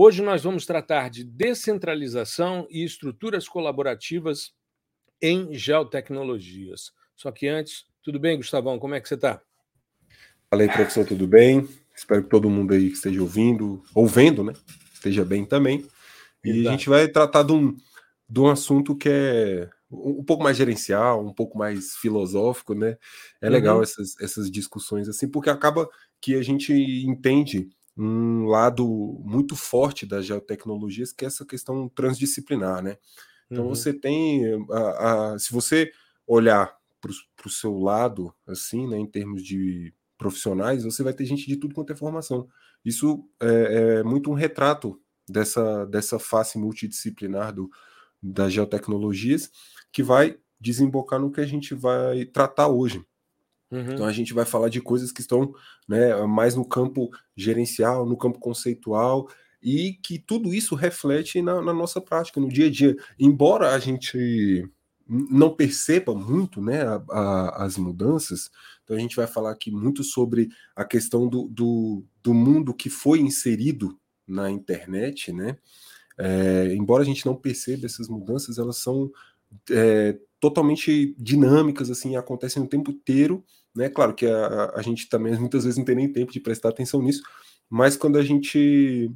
Hoje nós vamos tratar de descentralização e estruturas colaborativas em geotecnologias. Só que antes, tudo bem, Gustavão? Como é que você está? Fala aí, professor, tudo bem? Espero que todo mundo aí que esteja ouvindo, ou vendo, né, esteja bem também. E Exato. a gente vai tratar de um, de um assunto que é um pouco mais gerencial, um pouco mais filosófico, né? É legal uhum. essas, essas discussões assim, porque acaba que a gente entende um lado muito forte das geotecnologias, que é essa questão transdisciplinar, né? Então uhum. você tem, a, a, se você olhar para o seu lado, assim, né, em termos de profissionais, você vai ter gente de tudo quanto é formação. Isso é, é muito um retrato dessa, dessa face multidisciplinar do, das geotecnologias, que vai desembocar no que a gente vai tratar hoje, Uhum. Então a gente vai falar de coisas que estão né, mais no campo gerencial, no campo conceitual, e que tudo isso reflete na, na, nossa prática, no dia a dia. Embora a gente não perceba muito né, a, a, as mudanças, então a gente vai falar aqui muito sobre a questão do, do, do mundo que foi inserido na internet, né? É, embora a gente não perceba essas mudanças, elas são é, totalmente dinâmicas, assim, acontecem o tempo inteiro, né? Claro que a, a gente também muitas vezes não tem nem tempo de prestar atenção nisso, mas quando a gente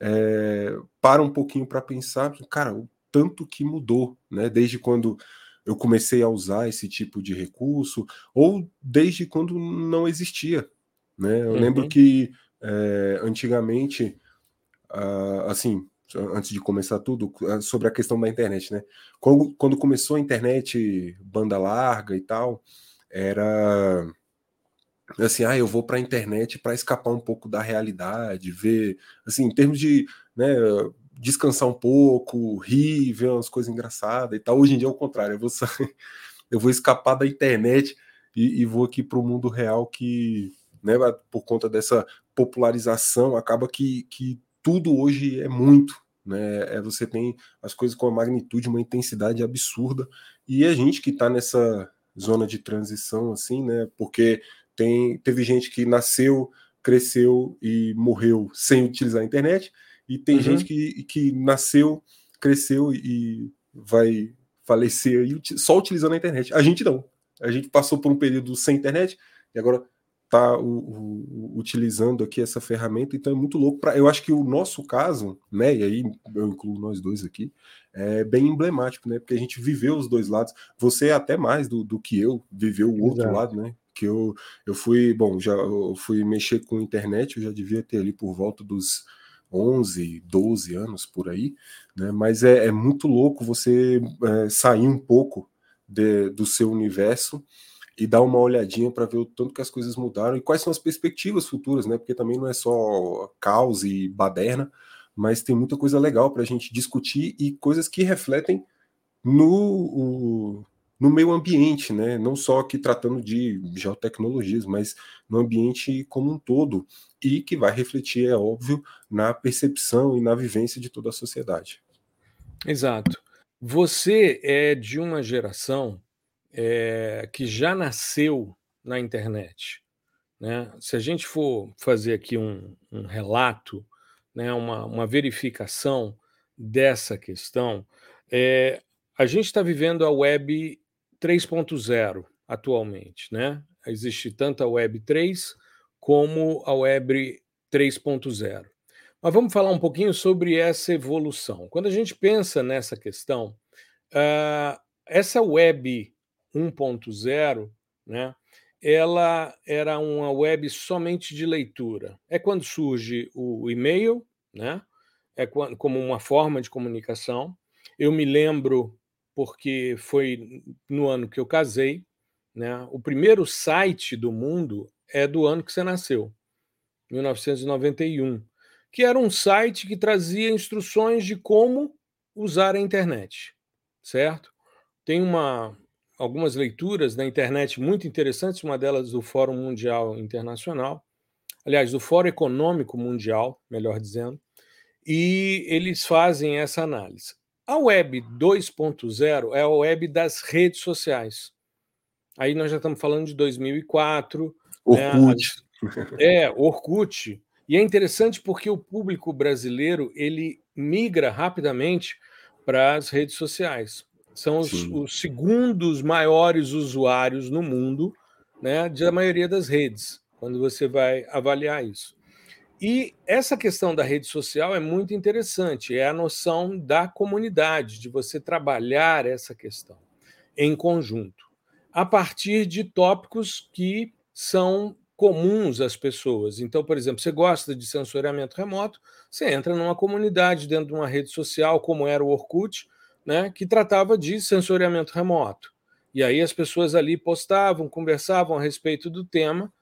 é, para um pouquinho para pensar, cara, o tanto que mudou, né? Desde quando eu comecei a usar esse tipo de recurso, ou desde quando não existia, né? Eu uhum. lembro que é, antigamente, uh, assim, antes de começar tudo, sobre a questão da internet, né? Quando, quando começou a internet banda larga e tal, era assim, ah, eu vou para a internet para escapar um pouco da realidade, ver, assim, em termos de, né, descansar um pouco, rir, ver umas coisas engraçadas e tal. Hoje em dia é o contrário, eu vou, sair, eu vou escapar da internet e, e vou aqui para o mundo real que, né, por conta dessa popularização, acaba que, que tudo hoje é muito, né? É, você tem as coisas com uma magnitude, uma intensidade absurda, e a gente que está nessa zona de transição, assim, né? Porque tem, teve gente que nasceu, cresceu e morreu sem utilizar a internet, e tem uhum. gente que, que nasceu, cresceu e vai falecer só utilizando a internet. A gente não. A gente passou por um período sem internet e agora está utilizando aqui essa ferramenta, então é muito louco. Pra, eu acho que o nosso caso, né, e aí eu incluo nós dois aqui, é bem emblemático, né, porque a gente viveu os dois lados. Você é até mais do, do que eu viveu o outro Exato. lado, né? Que eu, eu fui, bom, já eu fui mexer com internet, eu já devia ter ali por volta dos 11, 12 anos por aí, né? Mas é, é muito louco você é, sair um pouco de, do seu universo e dar uma olhadinha para ver o tanto que as coisas mudaram e quais são as perspectivas futuras, né? Porque também não é só caos e baderna, mas tem muita coisa legal para a gente discutir e coisas que refletem no, o, no meio ambiente, né? Não só aqui tratando de geotecnologias, mas no ambiente como um todo e que vai refletir, é óbvio, na percepção e na vivência de toda a sociedade. Exato. Você é de uma geração é, que já nasceu na internet. Né? Se a gente for fazer aqui um, um relato, né, uma, uma, verificação dessa questão, é, a gente está vivendo a web 3.0 atualmente. Né? Existe tanto a web 3 como a web 3.0. Mas vamos falar um pouquinho sobre essa evolução. Quando a gente pensa nessa questão, uh, essa web 1.0, né, ela era uma web somente de leitura. É quando surge o e-mail, né, é quando, como uma forma de comunicação. Eu me lembro, porque foi no ano que eu casei, né, o primeiro site do mundo é do ano que você nasceu, 1991, que era um site que trazia instruções de como usar a internet, certo? Tem uma, algumas leituras na internet muito interessantes, uma delas do Fórum Mundial Internacional, aliás, do Fórum Econômico Mundial, melhor dizendo, e eles fazem essa análise. A web 2.0 é a web das redes sociais. Aí nós já estamos falando de 2004. Orkut. Né? É, Orkut. E é interessante porque o público brasileiro ele migra rapidamente para as redes sociais. São os, os, segundos maiores usuários no mundo né, da maioria das redes, quando você vai avaliar isso. E essa questão da rede social é muito interessante, é a noção da comunidade, de você trabalhar essa questão em conjunto, a partir de tópicos que são comuns às pessoas. Então, por exemplo, você gosta de sensoriamento remoto, você entra numa comunidade dentro de uma rede social, como era o Orkut, né, que tratava de sensoriamento remoto. E aí as pessoas ali postavam, conversavam a respeito do tema,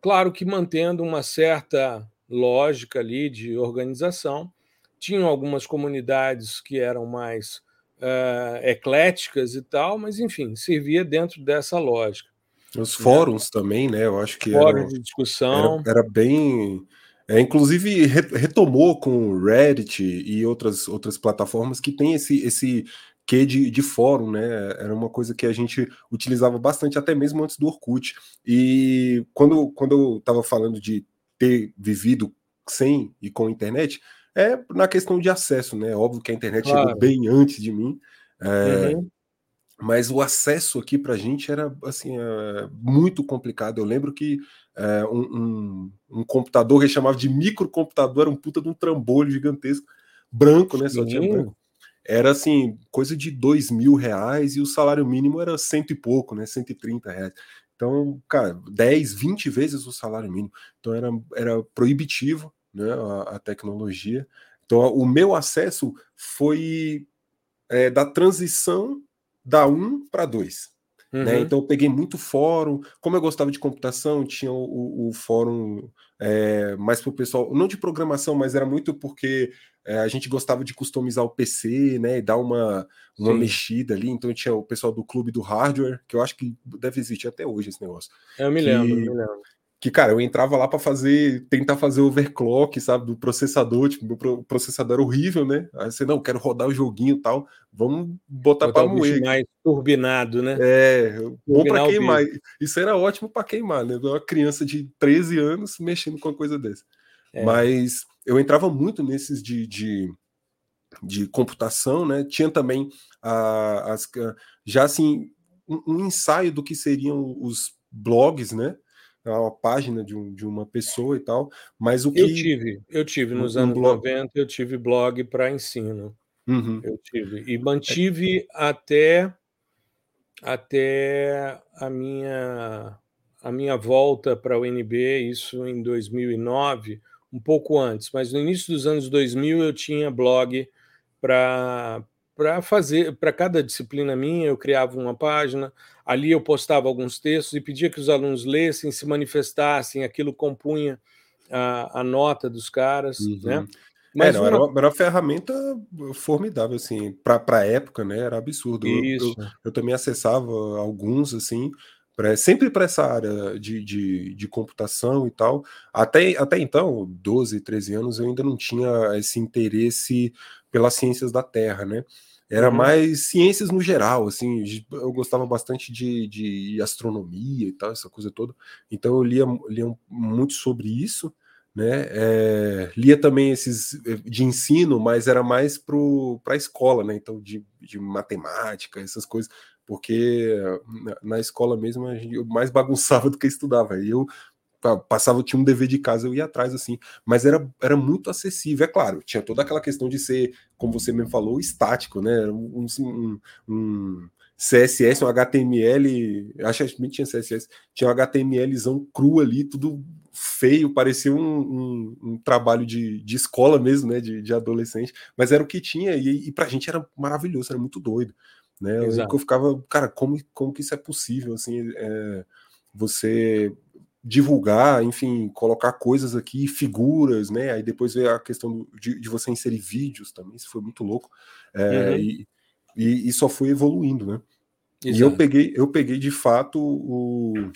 claro que mantendo uma certa lógica ali de organização. Tinham algumas comunidades que eram mais uh, ecléticas e tal, mas enfim, servia dentro dessa lógica. Os né? fóruns né? também, né? Eu acho que fóruns de discussão era, era bem é, inclusive retomou com o Reddit e outras, outras plataformas que tem esse, esse quê de, de fórum, né? Era uma coisa que a gente utilizava bastante, até mesmo antes do Orkut. E quando, quando eu estava falando de ter vivido sem e com internet, é na questão de acesso, né? Óbvio que a internet claro. chegou bem antes de mim. É, uhum. Mas o acesso aqui para a gente era assim é, muito complicado. Eu lembro que é, um, um, um, computador que chamava de microcomputador, era um puta de um trambolho gigantesco, branco, né? Só tinha branco. Era assim, coisa de dois mil reais e o salário mínimo era cento e pouco, né? 130 reais. Então, cara, 10, 20 vezes o salário mínimo. Então era, era proibitivo né, a, a tecnologia. Então, o meu acesso foi é, da transição da 1 para 2. Né? Uhum. Né? Então eu peguei muito fórum. Como eu gostava de computação, tinha o, o fórum é, mais para o pessoal, não de programação, mas era muito porque é, a gente gostava de customizar o PC, né? E dar uma, uma mexida ali. Então tinha o pessoal do clube do hardware, que eu acho que deve existir até hoje esse negócio. Eu me que, lembro, me lembro que, cara, eu entrava lá para fazer, tentar fazer overclock, sabe, do processador, tipo, meu processador era horrível, né? Aí você, não, quero rodar o joguinho e tal, vamos botar para moer. mais turbinado, né? É, bom para queimar. Isso era ótimo para queimar, né? Uma criança de 13 anos mexendo com uma coisa dessa. É. Mas eu entrava muito nesses de, de, de computação, né? Tinha também a, as, já assim, um, um ensaio do que seriam os blogs, né? Uma página de, um, de uma pessoa e tal, mas o que... Eu tive, eu tive, nos um anos blog... 90 eu tive blog para ensino, uhum. eu tive, e mantive até, até a minha, a minha volta para o UNB, isso em 2009, um pouco antes, mas no início dos anos 2000 eu tinha blog para para fazer para cada disciplina minha eu criava uma página ali eu postava alguns textos e pedia que os alunos lessem se manifestassem aquilo compunha a, a nota dos caras uhum. né mas é, não, uma... era, uma, era, uma, ferramenta formidável assim para a época né? Era absurdo. Eu, eu, eu, também acessava alguns assim pra, sempre para essa área de, de, de, computação e tal. Até, até então 12, 13 anos eu ainda não tinha esse interesse pelas ciências da Terra, né? Era uhum. mais ciências no geral, assim, eu gostava bastante de, de astronomia e tal, essa coisa toda. Então eu lia, lia muito sobre isso, né? É, lia também esses eh, de ensino, mas era mais para a escola, né? Então de, de matemática, essas coisas, porque na, na escola mesmo eu mais bagunçava do que estudava. E eu passava, tinha um dever de casa, eu ia atrás assim, mas era, era muito acessível, é claro, tinha toda aquela questão de ser, como você mesmo falou, estático, né? Um, um, um CSS, um HTML, acho que tinha CSS, tinha um HTMLzão cru ali, tudo feio, parecia um, um, um trabalho de, de escola mesmo, né? De, de adolescente, mas era o que tinha, e, e pra gente era maravilhoso, era muito doido. Né? Eu, eu ficava, cara, como, como que isso é possível? Assim, é, você divulgar, enfim, colocar coisas aqui, figuras, né? Aí depois veio a questão de, de você inserir vídeos também, isso foi muito louco. É, uhum. e, e, e, só foi evoluindo, né? Exato. E eu peguei, eu peguei de fato o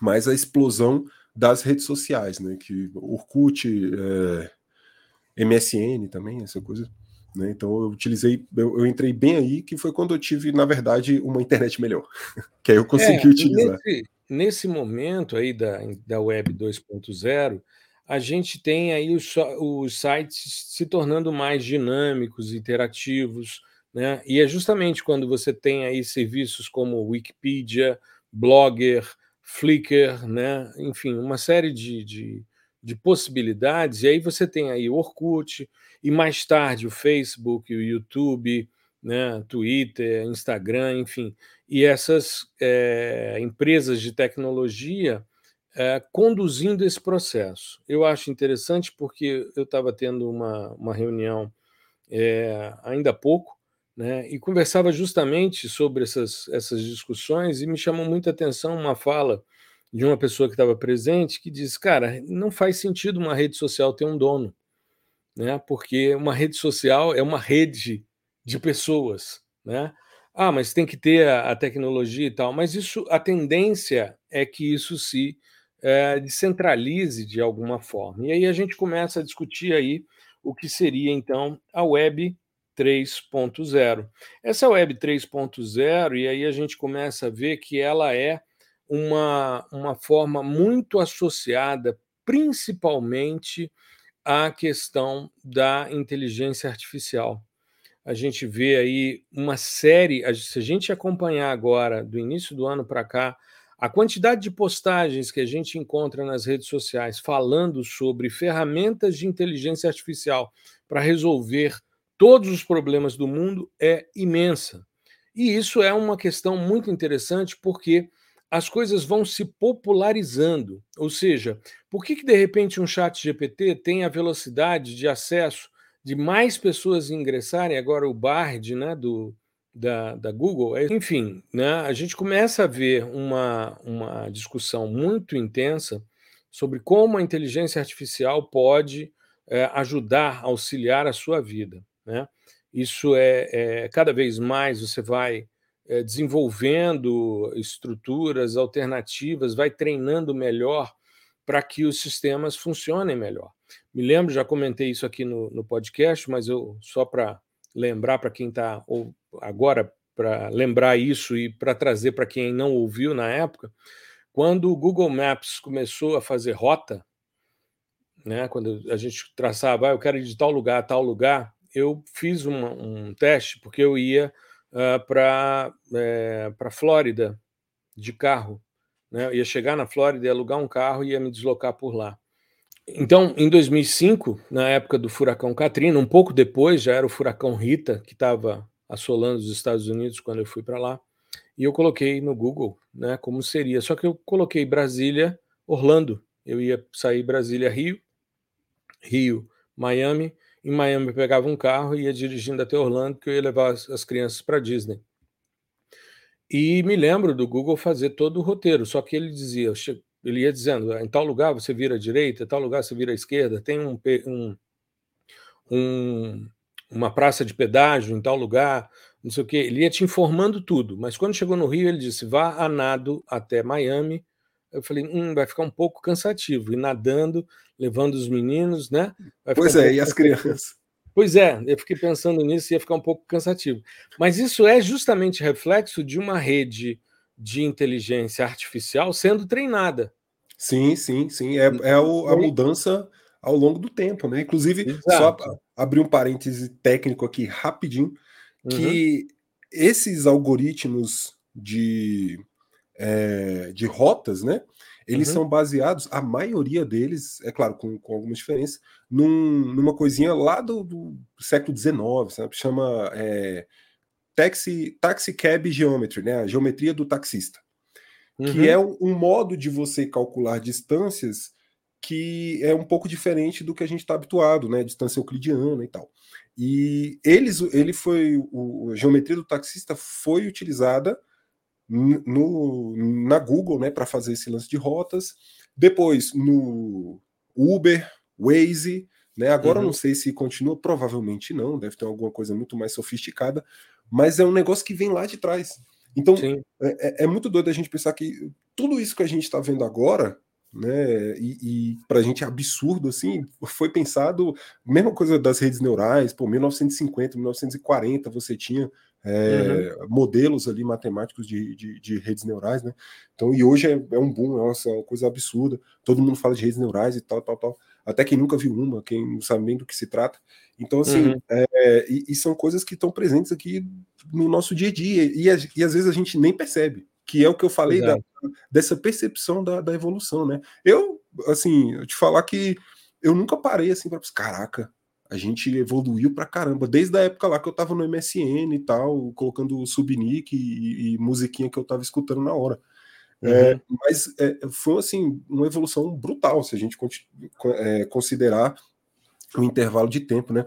mais a explosão das redes sociais, né? Que Orkut, é, MSN também, essa coisa. Né? Então eu utilizei, eu, eu, entrei bem aí, que foi quando eu tive, na verdade, uma internet melhor. que aí eu consegui é, utilizar. Nesse, nesse momento aí da, da Web 2.0, a gente tem aí os, os sites se tornando mais dinâmicos, interativos, né? E é justamente quando você tem aí serviços como Wikipedia, Blogger, Flickr, né? enfim, uma série de, de, de, possibilidades, e aí você tem aí o Orkut, e mais tarde o Facebook, o YouTube, né? Twitter, Instagram, enfim, e essas é, empresas de tecnologia é, conduzindo esse processo. Eu acho interessante porque eu estava tendo uma, uma reunião é, ainda há pouco né, e conversava justamente sobre essas, essas discussões e me chamou muita atenção uma fala de uma pessoa que estava presente que disse: Cara, não faz sentido uma rede social ter um dono, né, porque uma rede social é uma rede de pessoas. Né? Ah, mas tem que ter a, a tecnologia e tal, mas isso a tendência é que isso se é, descentralize de alguma forma. E aí a gente começa a discutir aí o que seria então a web 3.0. Essa web 3.0, e aí a gente começa a ver que ela é uma, uma forma muito associada principalmente à questão da inteligência artificial. A gente vê aí uma série, se a gente acompanhar agora, do início do ano para cá, a quantidade de postagens que a gente encontra nas redes sociais falando sobre ferramentas de inteligência artificial para resolver todos os problemas do mundo é imensa. E isso é uma questão muito interessante porque as coisas vão se popularizando. Ou seja, por que, que de repente um chat GPT tem a velocidade de acesso de mais pessoas ingressarem, agora o Bard né, do, da, da Google. É, enfim, né, a gente começa a ver uma, uma discussão muito intensa sobre como a inteligência artificial pode é, ajudar, auxiliar a sua vida. Né? Isso é, é cada vez mais você vai é, desenvolvendo estruturas alternativas, vai treinando melhor para que os sistemas funcionem melhor. Me lembro, já comentei isso aqui no, no podcast, mas eu só para lembrar para quem está agora para lembrar isso e para trazer para quem não ouviu na época, quando o Google Maps começou a fazer rota, né, quando a gente traçava, ah, eu quero ir de tal lugar a tal lugar, eu fiz uma, um teste porque eu ia uh, para é, para Flórida de carro, né? Ia chegar na Flórida, ia alugar um carro e ia me deslocar por lá. Então, em 2005, na época do furacão Katrina, um pouco depois, já era o furacão Rita, que estava assolando os Estados Unidos quando eu fui para lá, e eu coloquei no Google né, como seria. Só que eu coloquei Brasília, Orlando. Eu ia sair Brasília, Rio, Rio, Miami. Em Miami eu pegava um carro e ia dirigindo até Orlando, que eu ia levar as, as crianças para Disney. E me lembro do Google fazer todo o roteiro, só que ele dizia, ele ia dizendo, em tal lugar você vira à direita, em tal lugar você vira à esquerda, tem um, um, um, uma praça de pedágio em tal lugar, não sei o quê. Ele ia te informando tudo, mas quando chegou no Rio, ele disse, vá a nado até Miami. Eu falei, hum, vai ficar um pouco cansativo, e nadando, levando os meninos, né? pois um é, e as crianças. Pois é, eu fiquei pensando nisso e ia ficar um pouco cansativo. Mas isso é justamente reflexo de uma rede de inteligência artificial sendo treinada. Sim, sim, sim. É, é o, a mudança ao longo do tempo, né? Inclusive, Exato. só abrir um parêntese técnico aqui rapidinho, que uhum. esses algoritmos de, é, de rotas, né? Eles uhum. são baseados, a maioria deles, é claro, com, com algumas diferenças, num, numa coisinha lá do, do século XIX, sabe? Chama é, taxi, taxi Cab Geometry, né? A geometria do taxista. Uhum. Que é um, um, modo de você calcular distâncias que é um pouco diferente do que a gente está habituado, né? Distância euclidiana e tal. E eles, ele foi, o, a geometria do taxista foi utilizada no, na Google, né, para fazer esse lance de rotas. Depois no Uber, Waze, né? Agora uhum. não sei se continua, provavelmente não, deve ter alguma coisa muito mais sofisticada, mas é um negócio que vem lá de trás. Então é, é, é, muito doido a gente pensar que tudo isso que a gente está vendo agora, né, e, e para a gente é absurdo assim, foi pensado, mesma coisa das redes neurais, por 1950, 1940 você tinha é, uhum. modelos ali matemáticos de, de, de, redes neurais, né? Então, e hoje é, é um boom, é uma, é uma, coisa absurda. Todo mundo fala de redes neurais e tal, tal, tal. Até quem nunca viu uma, quem não sabe nem do que se trata. Então, assim, uhum. é, e, e, são coisas que estão presentes aqui no nosso dia a dia, e, e, às vezes a gente nem percebe, que é o que eu falei da, dessa percepção da, da evolução, né? Eu, assim, eu te falar que eu nunca parei assim para caraca, a gente evoluiu pra caramba, desde a época lá que eu tava no MSN e tal, colocando subnick e, e musiquinha que eu tava escutando na hora. É, uhum. É, mas é, foi assim uma evolução brutal se a gente é, considerar o intervalo de tempo, né?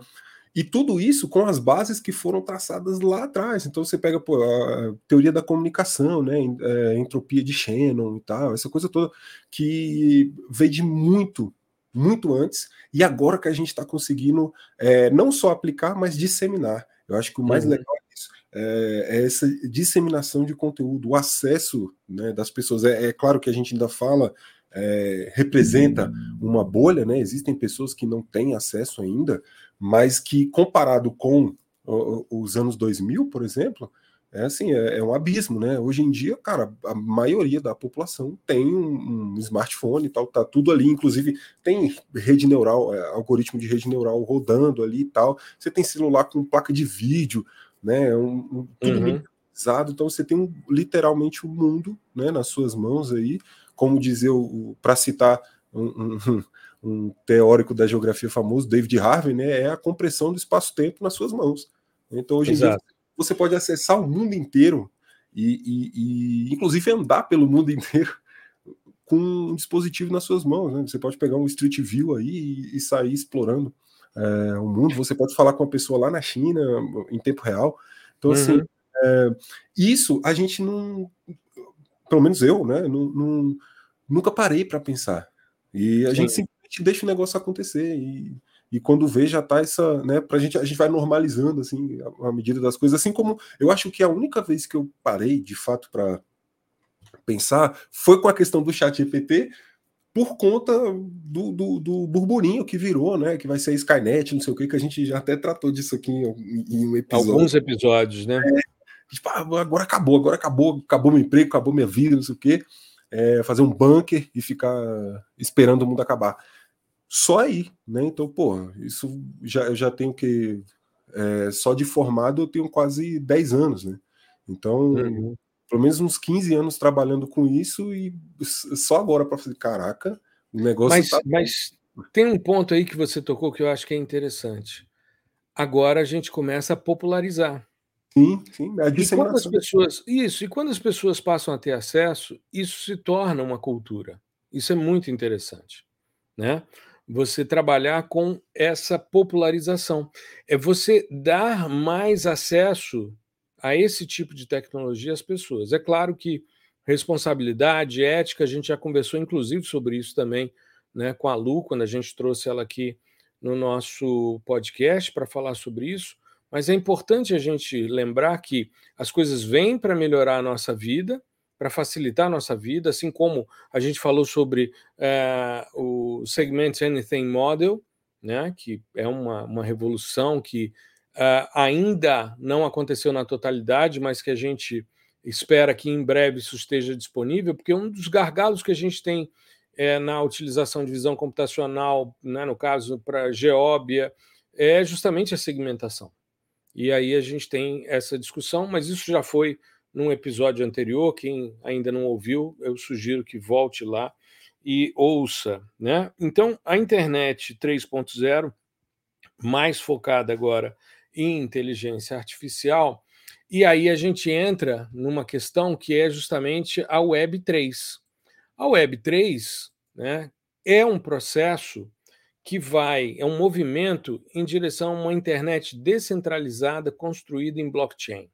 E tudo isso com as bases que foram traçadas lá atrás. Então você pega pô, a teoria da comunicação, né? É, entropia de Shannon e tal, essa coisa toda que veio de muito muito antes, e agora que a gente está conseguindo é, não só aplicar, mas disseminar. Eu acho que o mais uhum. legal é isso. É, é, essa disseminação de conteúdo, o acesso né, das pessoas. É, é, claro que a gente ainda fala, é, representa uma bolha, né? Existem pessoas que não têm acesso ainda, mas que comparado com os anos 2000, por exemplo, é assim, é, é, um abismo, né? Hoje em dia, cara, a maioria da população tem um, um, smartphone e tal, tá tudo ali, inclusive tem rede neural, é, algoritmo de rede neural rodando ali e tal. Você tem celular com placa de vídeo, né? Um, um tudo uhum. então você tem literalmente o um mundo, né, nas suas mãos aí, como dizer o, para citar um, um, teórico da geografia famoso, David Harvey, né, é a compressão do espaço-tempo nas suas mãos. Então hoje Exato. em dia você pode acessar o mundo inteiro e, e, e, inclusive andar pelo mundo inteiro com um dispositivo nas suas mãos. Né? Você pode pegar um Street View aí e, e sair explorando é, o mundo. Você pode falar com uma pessoa lá na China em tempo real. Então, assim, uhum. assim, é, isso a gente não, pelo menos eu, né, não, não nunca parei para pensar. E a Sim. gente simplesmente deixa o negócio acontecer. E, e quando vê já tá essa, né, pra gente, a gente vai normalizando, assim, a, a medida das coisas, assim como eu acho que a única vez que eu parei, de fato, para pensar, foi com a questão do chat GPT, por conta do, do, do, burburinho que virou, né? Que vai ser a Skynet, não sei o que, que a gente já até tratou disso aqui em, em um episódio. Alguns episódios, né? É, tipo, ah, agora acabou, agora acabou, acabou meu emprego, acabou minha vida, não sei o quê. É, fazer um bunker e ficar esperando o mundo acabar só aí, né? Então, pô, isso já, eu já tenho que. É, só de formado eu tenho quase 10 anos, né? Então, uhum. pelo menos uns 15 anos trabalhando com isso e só agora para fazer, caraca, o negócio. Mas, tá... mas tem um ponto aí que você tocou que eu acho que é interessante. Agora a gente começa a popularizar. Sim, sim, a e quando as pessoas isso e quando as pessoas passam a ter acesso, isso se torna uma cultura. Isso é muito interessante, né? Você trabalhar com essa popularização. É você dar mais acesso a esse tipo de tecnologia às pessoas. É claro que responsabilidade, ética, a gente já conversou inclusive sobre isso também né, com a Lu, quando a gente trouxe ela aqui no nosso podcast para falar sobre isso. Mas é importante a gente lembrar que as coisas vêm para melhorar a nossa vida, para facilitar a nossa vida, assim como a gente falou sobre é, o Segment Anything Model, né, que é uma, uma revolução que uh, ainda não aconteceu na totalidade, mas que a gente espera que em breve isso esteja disponível, porque um dos gargalos que a gente tem é, na utilização de visão computacional, né, no caso para geóbia, é justamente a segmentação. E aí a gente tem essa discussão, mas isso já foi num episódio anterior. Quem ainda não ouviu, eu sugiro que volte lá e ouça. Né? Então, a internet 3.0, mais focada agora em inteligência artificial, e aí a gente entra numa questão que é justamente a Web 3. A Web 3 né, é um processo que vai, é um movimento em direção a uma internet descentralizada construída em blockchain.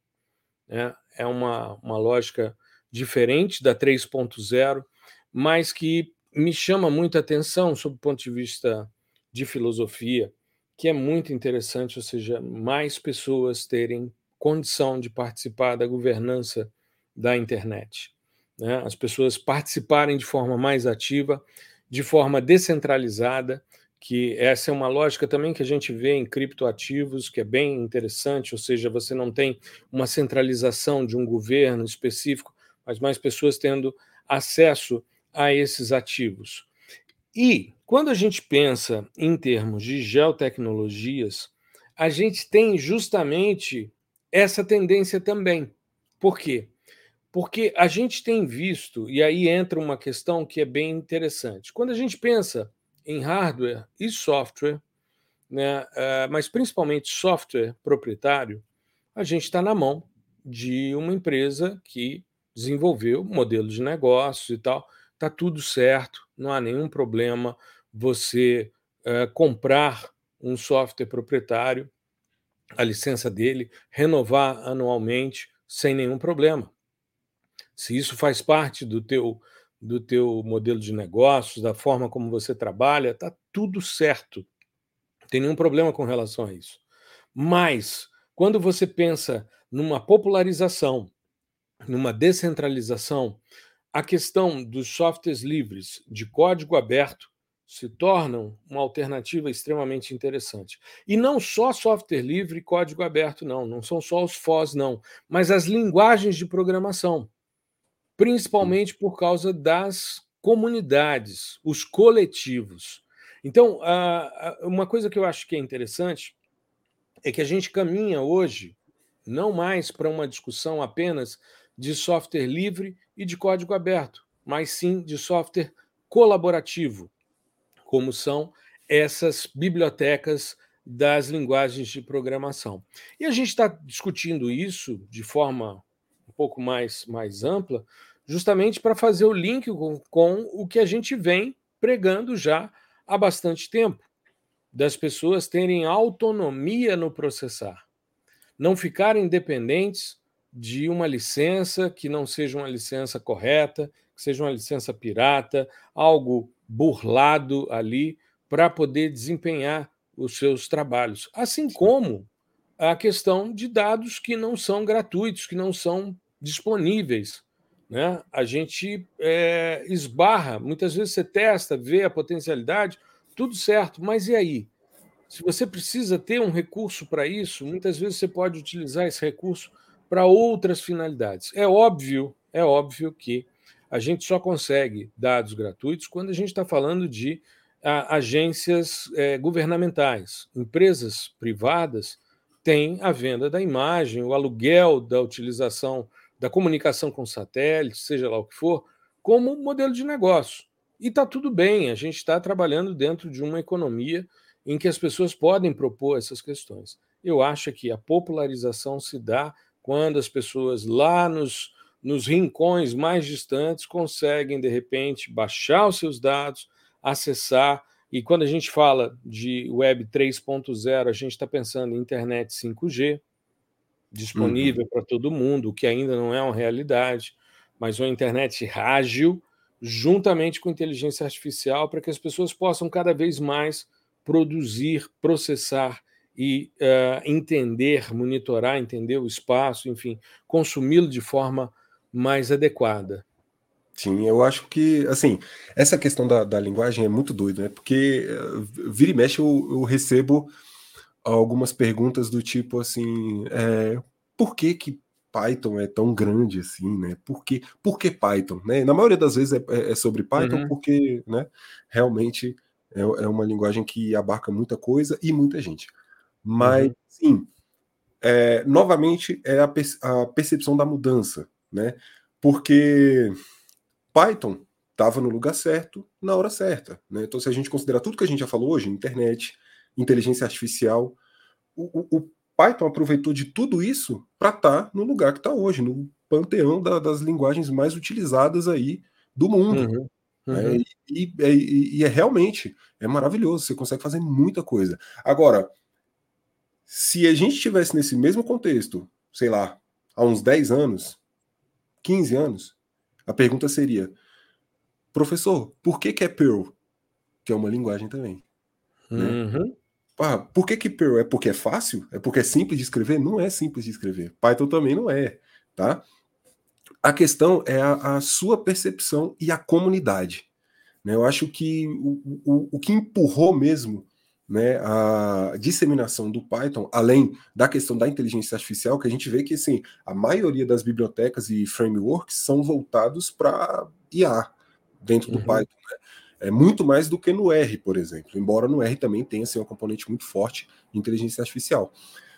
Né? É uma, uma lógica diferente da 3.0, mas que me chama muita atenção sob o ponto de vista de filosofia, que é muito interessante, ou seja, mais pessoas terem condição de participar da governança da internet. Né? As pessoas participarem de forma mais ativa, de forma descentralizada, que essa é uma lógica também que a gente vê em criptoativos, que é bem interessante, ou seja, você não tem uma centralização de um governo específico, mas mais pessoas tendo acesso a esses ativos. E quando a gente pensa em termos de geotecnologias, a gente tem justamente essa tendência também. Por quê? Porque a gente tem visto, e aí entra uma questão que é bem interessante. Quando a gente pensa em hardware e software, né, eh, mas principalmente software proprietário, a gente está na mão de uma empresa que desenvolveu modelo de negócios e tal. Está tudo certo, não há nenhum problema você eh, comprar um software proprietário, a licença dele, renovar anualmente sem nenhum problema. Se isso faz parte do teu do teu modelo de negócios, da forma como você trabalha, está tudo certo. Não tem nenhum problema com relação a isso. Mas quando você pensa numa popularização, numa descentralização, a questão dos softwares livres de código aberto se tornam uma alternativa extremamente interessante. E não só software livre e código aberto, não, não são só os FOS, não, mas as linguagens de programação, principalmente por causa das comunidades, os coletivos. Então, uma coisa que eu acho que é interessante é que a gente caminha hoje não mais para uma discussão apenas de software livre e de código aberto, mas sim de software colaborativo como são essas bibliotecas das linguagens de programação. E a gente está discutindo isso de forma um pouco mais, mais ampla, justamente para fazer o link com, com o que a gente vem pregando já há bastante tempo, das pessoas terem autonomia no processar, não ficarem dependentes de uma licença que não seja uma licença correta, que seja uma licença pirata, algo burlado ali para poder desempenhar os seus trabalhos. Assim como a questão de dados que não são gratuitos, que não são disponíveis. Né? A gente é, esbarra, muitas vezes você testa, vê a potencialidade, tudo certo, mas e aí? Se você precisa ter um recurso para isso, muitas vezes você pode utilizar esse recurso para outras finalidades. É óbvio, é óbvio que a gente só consegue dados gratuitos quando a gente está falando de a, agências é, governamentais. Empresas privadas têm a venda da imagem, o aluguel da utilização da comunicação com satélite, seja lá o que for, como modelo de negócio. E está tudo bem, a gente está trabalhando dentro de uma economia em que as pessoas podem propor essas questões. Eu acho que a popularização se dá quando as pessoas lá nos nos rincões mais distantes, conseguem, de repente, baixar os seus dados, acessar. E quando a gente fala de Web 3.0, a gente está pensando em internet 5G, disponível uhum. para todo mundo, o que ainda não é uma realidade, mas uma internet ágil, juntamente com inteligência artificial, para que as pessoas possam cada vez mais produzir, processar e uh, entender, monitorar, entender o espaço, enfim, consumi-lo de forma mais adequada. Sim, eu acho que, assim, essa questão da, da linguagem é muito doida, né? Porque uh, vira e mexe eu, eu, recebo algumas perguntas do tipo assim, é, por que que Python é tão grande assim, né? Por que, por que Python, né? Na maioria das vezes é, é, é sobre Python uhum. porque, né, realmente é, é, uma linguagem que abarca muita coisa e muita gente. Mas, uhum. sim, é, novamente é a, a percepção da mudança, né? Porque Python estava no lugar certo, na hora certa, né? Então, se a gente considerar tudo que a gente já falou hoje, internet, inteligência artificial, o, o, o Python aproveitou de tudo isso para estar tá no lugar que está hoje, no panteão da, das linguagens mais utilizadas aí do mundo. Uhum. Né? Uhum. É, e, e, e, é realmente é maravilhoso, você consegue fazer muita coisa. Agora, se a gente estivesse nesse mesmo contexto, sei lá, há uns 10 anos, 15 anos, A pergunta seria: professor, por que, que é Perl? Que é uma linguagem também. Né? Ah, por que, que Perl? É porque é fácil? É porque é simples de escrever? Não é simples de escrever. Python também não é, tá? A questão é a, a sua percepção e a comunidade. Né? Eu acho que o, o, o que empurrou mesmo né, a disseminação do Python, além da questão da inteligência artificial, que a gente vê que assim, a maioria das bibliotecas e frameworks são voltados para IA dentro do uhum. Python. Né? É muito mais do que no R, por exemplo, embora no R também tenha assim, uma componente muito forte de inteligência artificial.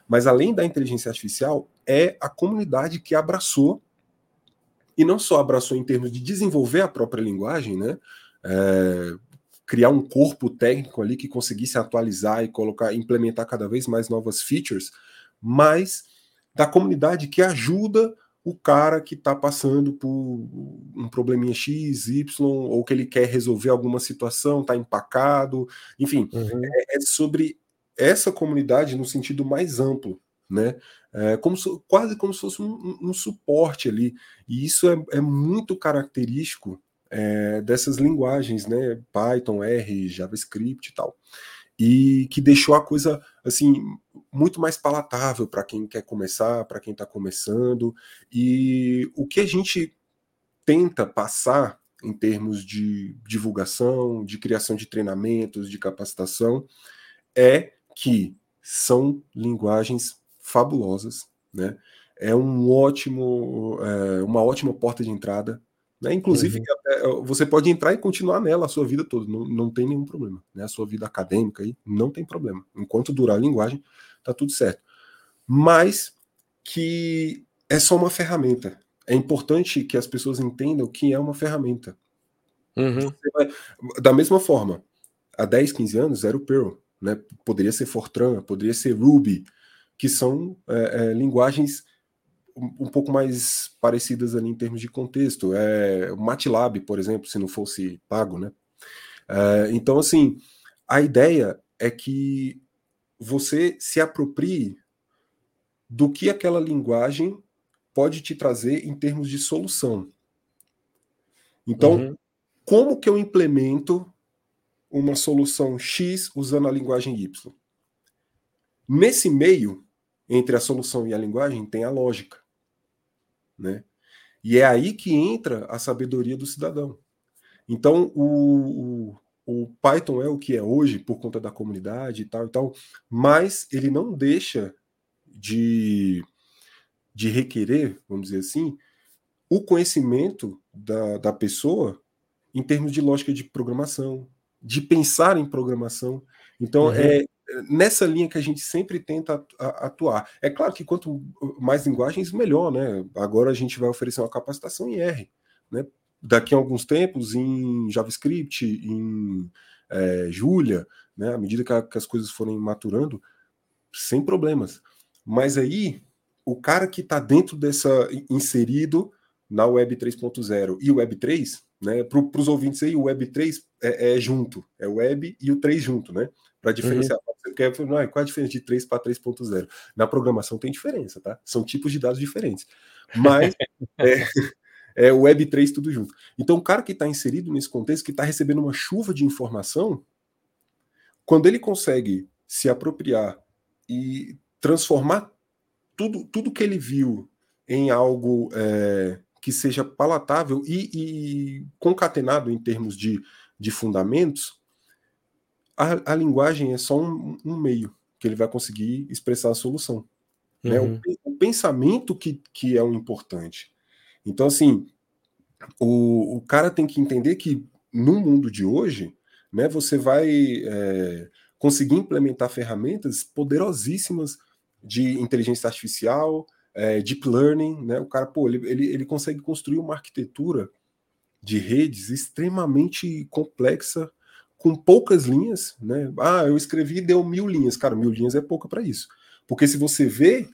Mas além da inteligência artificial, é a comunidade que abraçou, e não só abraçou em termos de desenvolver a própria linguagem, né? É, criar um corpo técnico ali que conseguisse atualizar e colocar, implementar cada vez mais novas features, mas da comunidade que ajuda o cara que está passando por um probleminha X, Y, ou que ele quer resolver alguma situação, está empacado, enfim, uhum. é, é, sobre essa comunidade no sentido mais amplo, né? É como quase como se fosse um, um, suporte ali, e isso é, é muito característico é, dessas linguagens, né? Python, R, JavaScript e tal. E que deixou a coisa assim muito mais palatável para quem quer começar, para quem está começando. E o que a gente tenta passar em termos de divulgação, de criação de treinamentos, de capacitação, é que são linguagens fabulosas, né? É um ótimo, é, uma ótima porta de entrada né? Inclusive, uhum. você pode entrar e continuar nela a sua vida toda, não, não tem nenhum problema. Né? A sua vida acadêmica aí não tem problema. Enquanto durar a linguagem, tá tudo certo. Mas que é só uma ferramenta. É importante que as pessoas entendam que é uma ferramenta. Uhum. Vai, da mesma forma, há 10, 15 anos era o Perl. Né? Poderia ser Fortran, poderia ser Ruby, que são é, é, linguagens um pouco mais parecidas ali em termos de contexto. É, o MATLAB, por exemplo, se não fosse pago, né? É, então, assim, a ideia é que você se aproprie do que aquela linguagem pode te trazer em termos de solução. Então, uhum. como que eu implemento uma solução X usando a linguagem Y? Nesse meio, entre a solução e a linguagem, tem a lógica né? E é aí que entra a sabedoria do cidadão. Então, o, o, o, Python é o que é hoje por conta da comunidade e tal e tal, mas ele não deixa de, de requerer, vamos dizer assim, o conhecimento da, da pessoa em termos de lógica de programação, de pensar em programação. Então, uhum. é, nessa linha que a gente sempre tenta atuar. É claro que quanto mais linguagens, melhor, né? Agora a gente vai oferecer uma capacitação em R, né? Daqui a alguns tempos em JavaScript, em é, Julia, né? À medida que, as coisas forem maturando, sem problemas. Mas aí, o cara que está dentro dessa, inserido na Web 3.0 e Web 3, né? Para os ouvintes aí, o Web 3 é, é, junto, é Web e o 3 junto, né? Para diferenciar. Uhum. Porque, não, é, qual a diferença de 3 para 3.0? Na programação tem diferença, tá? São tipos de dados diferentes. Mas é, é o Web 3 tudo junto. Então, o cara que está inserido nesse contexto, que está recebendo uma chuva de informação, quando ele consegue se apropriar e transformar tudo, tudo que ele viu em algo é, que seja palatável e, e, concatenado em termos de, de fundamentos, a, a linguagem é só um, um, meio que ele vai conseguir expressar a solução. Uhum. Né? O, o, pensamento que, que é o importante. Então, assim, o, o cara tem que entender que no mundo de hoje, né, você vai é, conseguir implementar ferramentas poderosíssimas de inteligência artificial, é, deep learning, né? O cara, pô, ele, ele, ele consegue construir uma arquitetura de redes extremamente complexa com poucas linhas, né? Ah, eu escrevi e deu mil linhas. Cara, mil linhas é pouca para isso. Porque se você vê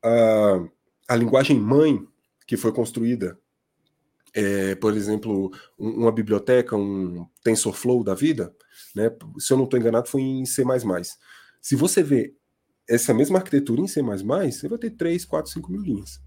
a, a linguagem mãe que foi construída, é, por exemplo, um, uma biblioteca, um TensorFlow da vida, né? Se eu não estou enganado, foi em C++. Se você vê essa mesma arquitetura em C++, você vai ter 3, 4, 5 mil linhas.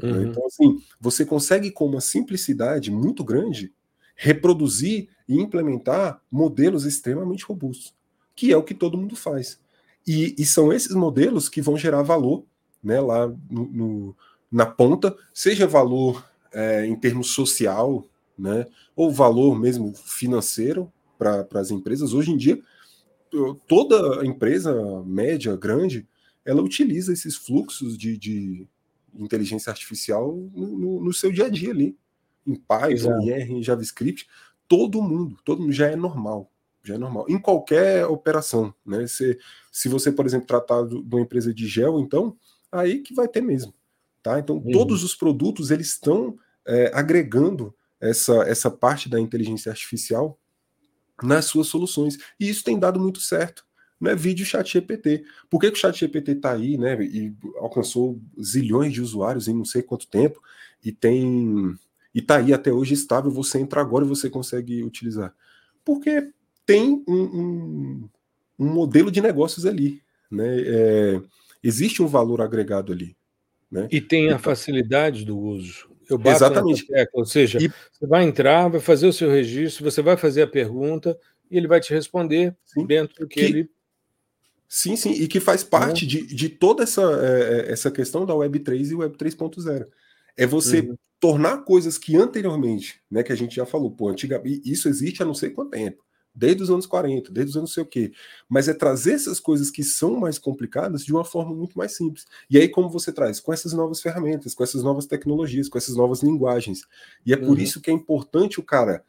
Né? Uhum. Né? Então, assim, você consegue, com uma simplicidade muito grande, reproduzir e implementar modelos extremamente robustos, que é o que todo mundo faz. E, e são esses modelos que vão gerar valor né, lá no, no, na ponta, seja valor é, em termos social, né, ou valor mesmo financeiro para as empresas. Hoje em dia, toda empresa média, grande, ela utiliza esses fluxos de, de inteligência artificial no, no, no, seu dia a dia ali. Em Python, em R, em JavaScript, todo mundo, todo mundo já é normal. Já é normal. Em qualquer operação, né? Se, se você, por exemplo, tratar de uma empresa de gel, então, aí que vai ter mesmo. Tá? Então, uhum. todos os produtos eles estão é, agregando essa, essa parte da inteligência artificial nas suas soluções. E isso tem dado muito certo. Não é vídeo chat GPT. Por que, que o chat GPT está aí, né? E alcançou zilhões de usuários em não sei quanto tempo e tem e está aí até hoje estável. Você entra agora e você consegue utilizar. Porque tem um, um, um modelo de negócios ali, né? É, existe um valor agregado ali. Né? E tem a então facilidade do uso. Eu bato Exatamente. Tecla, ou seja, e... você vai entrar, vai fazer o seu registro, você vai fazer a pergunta e ele vai te responder sim. dentro do que, que, ele. Sim, sim, e que faz parte é. de, de toda essa, é, essa questão da Web3 e Web 3.0. É você uhum. tornar coisas que anteriormente, né, que a gente já falou, pô, antigamente, isso existe há não sei quanto tempo desde os anos 40, desde os anos não sei o quê. Mas é trazer essas coisas que são mais complicadas de uma forma muito mais simples. E aí, como você traz? Com essas novas ferramentas, com essas novas tecnologias, com essas novas linguagens. E é por uhum. isso que é importante o cara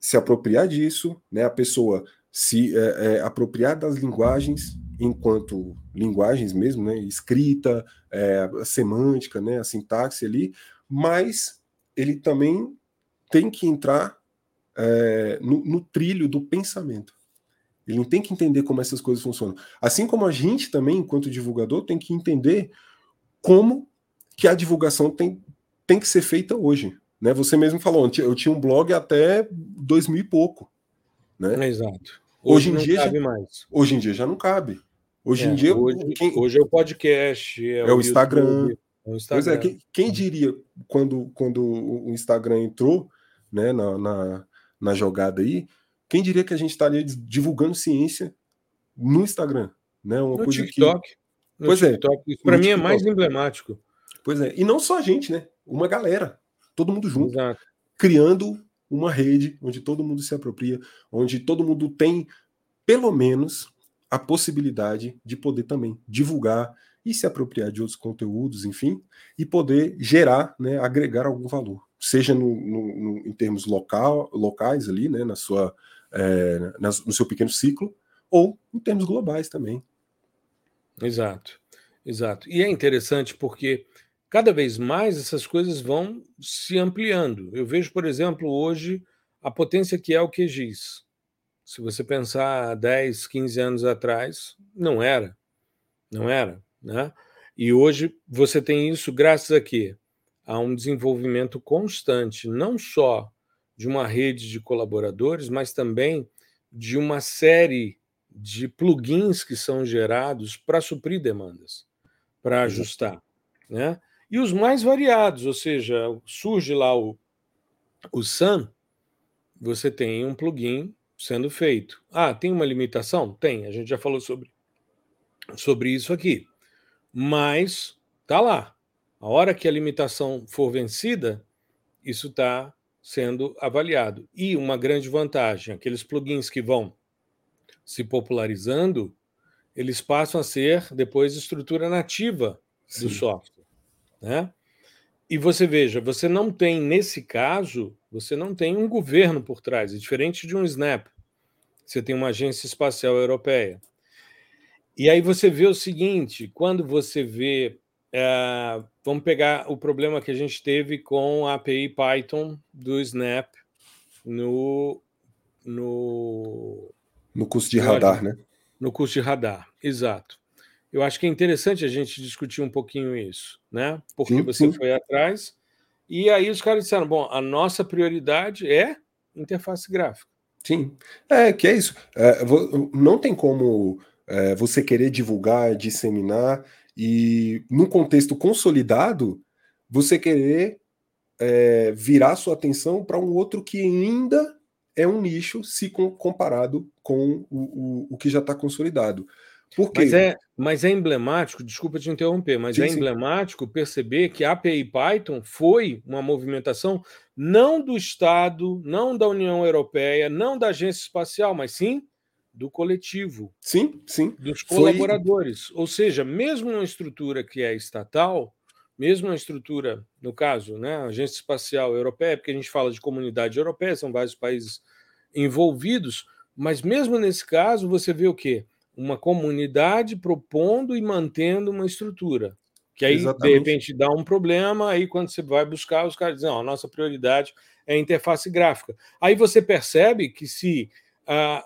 se apropriar disso, né? A pessoa se é, é, apropriar das linguagens enquanto linguagens mesmo, né? Escrita, é, a semântica, né? A sintaxe ali, mas ele também tem que entrar é, no, no trilho do pensamento. Ele tem que entender como essas coisas funcionam. Assim como a gente também, enquanto divulgador, tem que entender como que a divulgação tem, tem que ser feita hoje. Né? Você mesmo falou, eu tinha um blog até 2000 e pouco. Né? Exato. Hoje, hoje em dia já, mais. Hoje em dia já não cabe. Hoje é, em dia. Hoje, quem, hoje é o podcast, é, é o, Instagram. YouTube, é o Instagram. Pois é, quem, quem, diria quando, quando o Instagram entrou né, na, na na jogada aí, quem diria que a gente estaria divulgando ciência no Instagram? Né? Uma no coisa TikTok. Que... Pois é. TikTok. é. Para mim TikTok. é mais emblemático. Pois é. E não só a gente, né? Uma galera. Todo mundo junto. Exato. Criando uma rede onde todo mundo se apropria, onde todo mundo tem, pelo menos, a possibilidade de poder também divulgar e se apropriar de outros conteúdos, enfim, e poder gerar, né, agregar algum valor seja no, no, no, em termos local, locais ali, né, na sua, é, na, no seu pequeno ciclo, ou em termos globais também. Exato, exato. E é interessante porque cada vez mais essas coisas vão se ampliando. Eu vejo, por exemplo, hoje a potência que é o QGIS. Se você pensar 10, 15 anos atrás, não era. Não era, né? E hoje você tem isso graças a quê? a um desenvolvimento constante, não só de uma rede de colaboradores, mas também de uma série de plugins que são gerados para suprir demandas, para ajustar. Né? E os mais variados, ou seja, surge lá o, o SAM, você tem um plugin sendo feito. Ah, tem uma limitação? Tem, a gente já falou sobre, sobre isso aqui. Mas tá lá. A hora que a limitação for vencida, isso está sendo avaliado. E uma grande vantagem: aqueles plugins que vão se popularizando, eles passam a ser depois estrutura nativa Sim. do software. Né? E você veja, você não tem, nesse caso, você não tem um governo por trás, é diferente de um Snap. Você tem uma agência espacial europeia. E aí você vê o seguinte: quando você vê é, vamos pegar o problema que a gente teve com a API Python do Snap no. No, no curso de radar, né? No curso de radar, exato. Eu acho que é interessante a gente discutir um pouquinho isso, né? Porque sim, você sim. foi atrás e aí os caras disseram: bom, a nossa prioridade é interface gráfica. Sim, é que é isso. É, não tem como é, você querer divulgar, disseminar e num contexto consolidado, você querer é, virar sua atenção para um outro que ainda é um nicho se comparado com o, o, o que já está consolidado. Por quê? Mas é, mas é emblemático, desculpa te interromper, mas sim, é emblemático sim. perceber que a API Python foi uma movimentação não do Estado, não da União Europeia, não da agência espacial, mas sim do coletivo. Sim, sim. Dos colaboradores. Foi... Ou seja, mesmo uma estrutura que é estatal, mesmo uma estrutura, no caso, né, a Agência Espacial Europeia, porque a gente fala de comunidade europeia, são vários países envolvidos, mas mesmo nesse caso, você vê o quê? Uma comunidade propondo e mantendo uma estrutura. Que aí, Exatamente. de repente, dá um problema, aí quando você vai buscar, os caras dizem, a nossa prioridade é a interface gráfica. Aí você percebe que se a,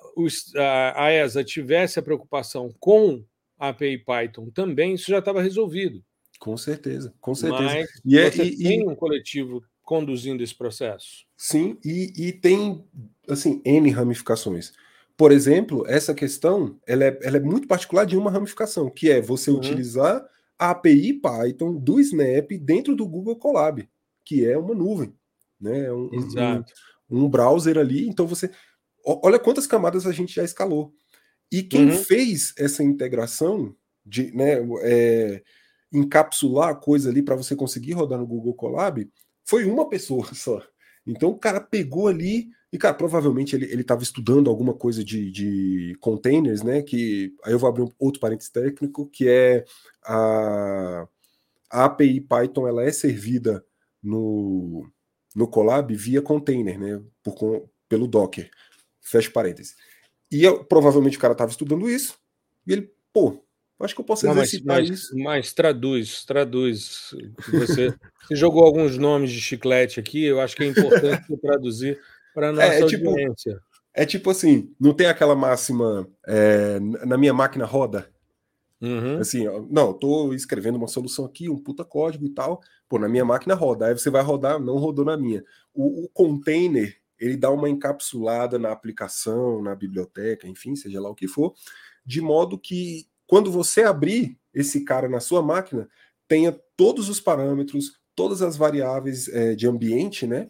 a ESA tivesse a preocupação com a API Python também, isso já estava resolvido. Com certeza, com certeza. Mas e é, e, tem e... um coletivo conduzindo esse processo. Sim, e, e, tem assim N ramificações. Por exemplo, essa questão ela é, ela é muito particular de uma ramificação, que é você uhum. utilizar a API Python do Snap dentro do Google Colab, que é uma nuvem. Né? Um, Exato. Um, um browser ali, então você Olha quantas camadas a gente já escalou. E quem uhum. fez essa integração de né, é, encapsular a coisa ali para você conseguir rodar no Google Colab foi uma pessoa só. Então o cara pegou ali e, cara, provavelmente ele estava estudando alguma coisa de, de containers, né? Que aí eu vou abrir um outro parênteses técnico, que é a, a API Python ela é servida no, no Colab via container, né? Por, pelo Docker. Fecha parênteses. E eu, provavelmente o cara estava estudando isso, e ele, pô, acho que eu posso exercitar mas, isso. Mas traduz, traduz. Você, você jogou alguns nomes de chiclete aqui, eu acho que é importante traduzir para a nossa é, é tipo, audiência. É tipo assim, não tem aquela máxima é, na minha máquina roda? Uhum. Assim, ó, não, tô escrevendo uma solução aqui, um puta código e tal. Pô, na minha máquina roda. Aí você vai rodar, não rodou na minha. O, o container, ele dá uma encapsulada na aplicação, na biblioteca, enfim, seja lá o que for, de modo que quando você abrir esse cara na sua máquina, tenha todos os parâmetros, todas as variáveis é, de ambiente, né?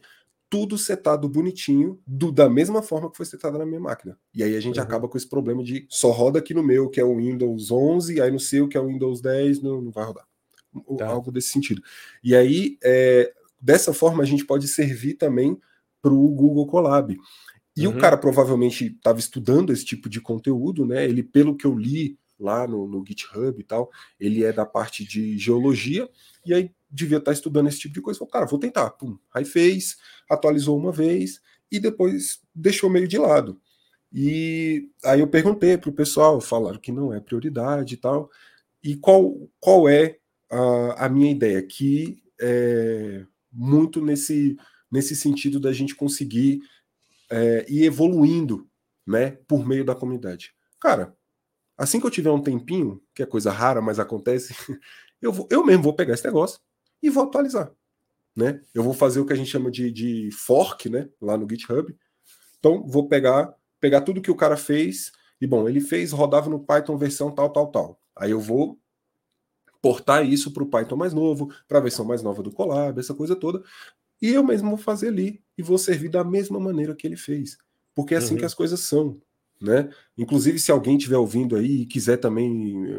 Tudo setado bonitinho, do, da mesma forma que foi setado na minha máquina. E aí a gente uhum. acaba com esse problema de só roda aqui no meu, que é o Windows 11, aí no seu, que é o Windows 10, não, não vai rodar. Tá. Algo desse sentido. E aí, é, dessa forma, a gente pode servir também para o Google Colab. E uhum. o cara provavelmente estava estudando esse tipo de conteúdo, né? Ele, pelo que eu li lá no, no, GitHub e tal, ele é da parte de geologia, e aí devia estar tá estudando esse tipo de coisa. Falei, cara, vou tentar. Pum. Aí fez, atualizou uma vez e depois deixou meio de lado. E aí eu perguntei para o pessoal, falaram que não é prioridade e tal. E qual, qual é a, a minha ideia? Que é muito nesse nesse sentido da gente conseguir é, ir evoluindo, né, por meio da comunidade. Cara, assim que eu tiver um tempinho, que é coisa rara, mas acontece, eu, vou, eu mesmo vou pegar esse negócio e vou atualizar, né? Eu vou fazer o que a gente chama de, de fork, né, lá no GitHub. Então, vou pegar, pegar tudo que o cara fez e bom, ele fez, rodava no Python versão tal, tal, tal. Aí eu vou portar isso para o Python mais novo, para a versão mais nova do Colab, essa coisa toda, e eu mesmo vou fazer ali e vou servir da mesma maneira que ele fez. Porque é assim uhum. que as coisas são. Né? Inclusive, se alguém estiver ouvindo aí e quiser também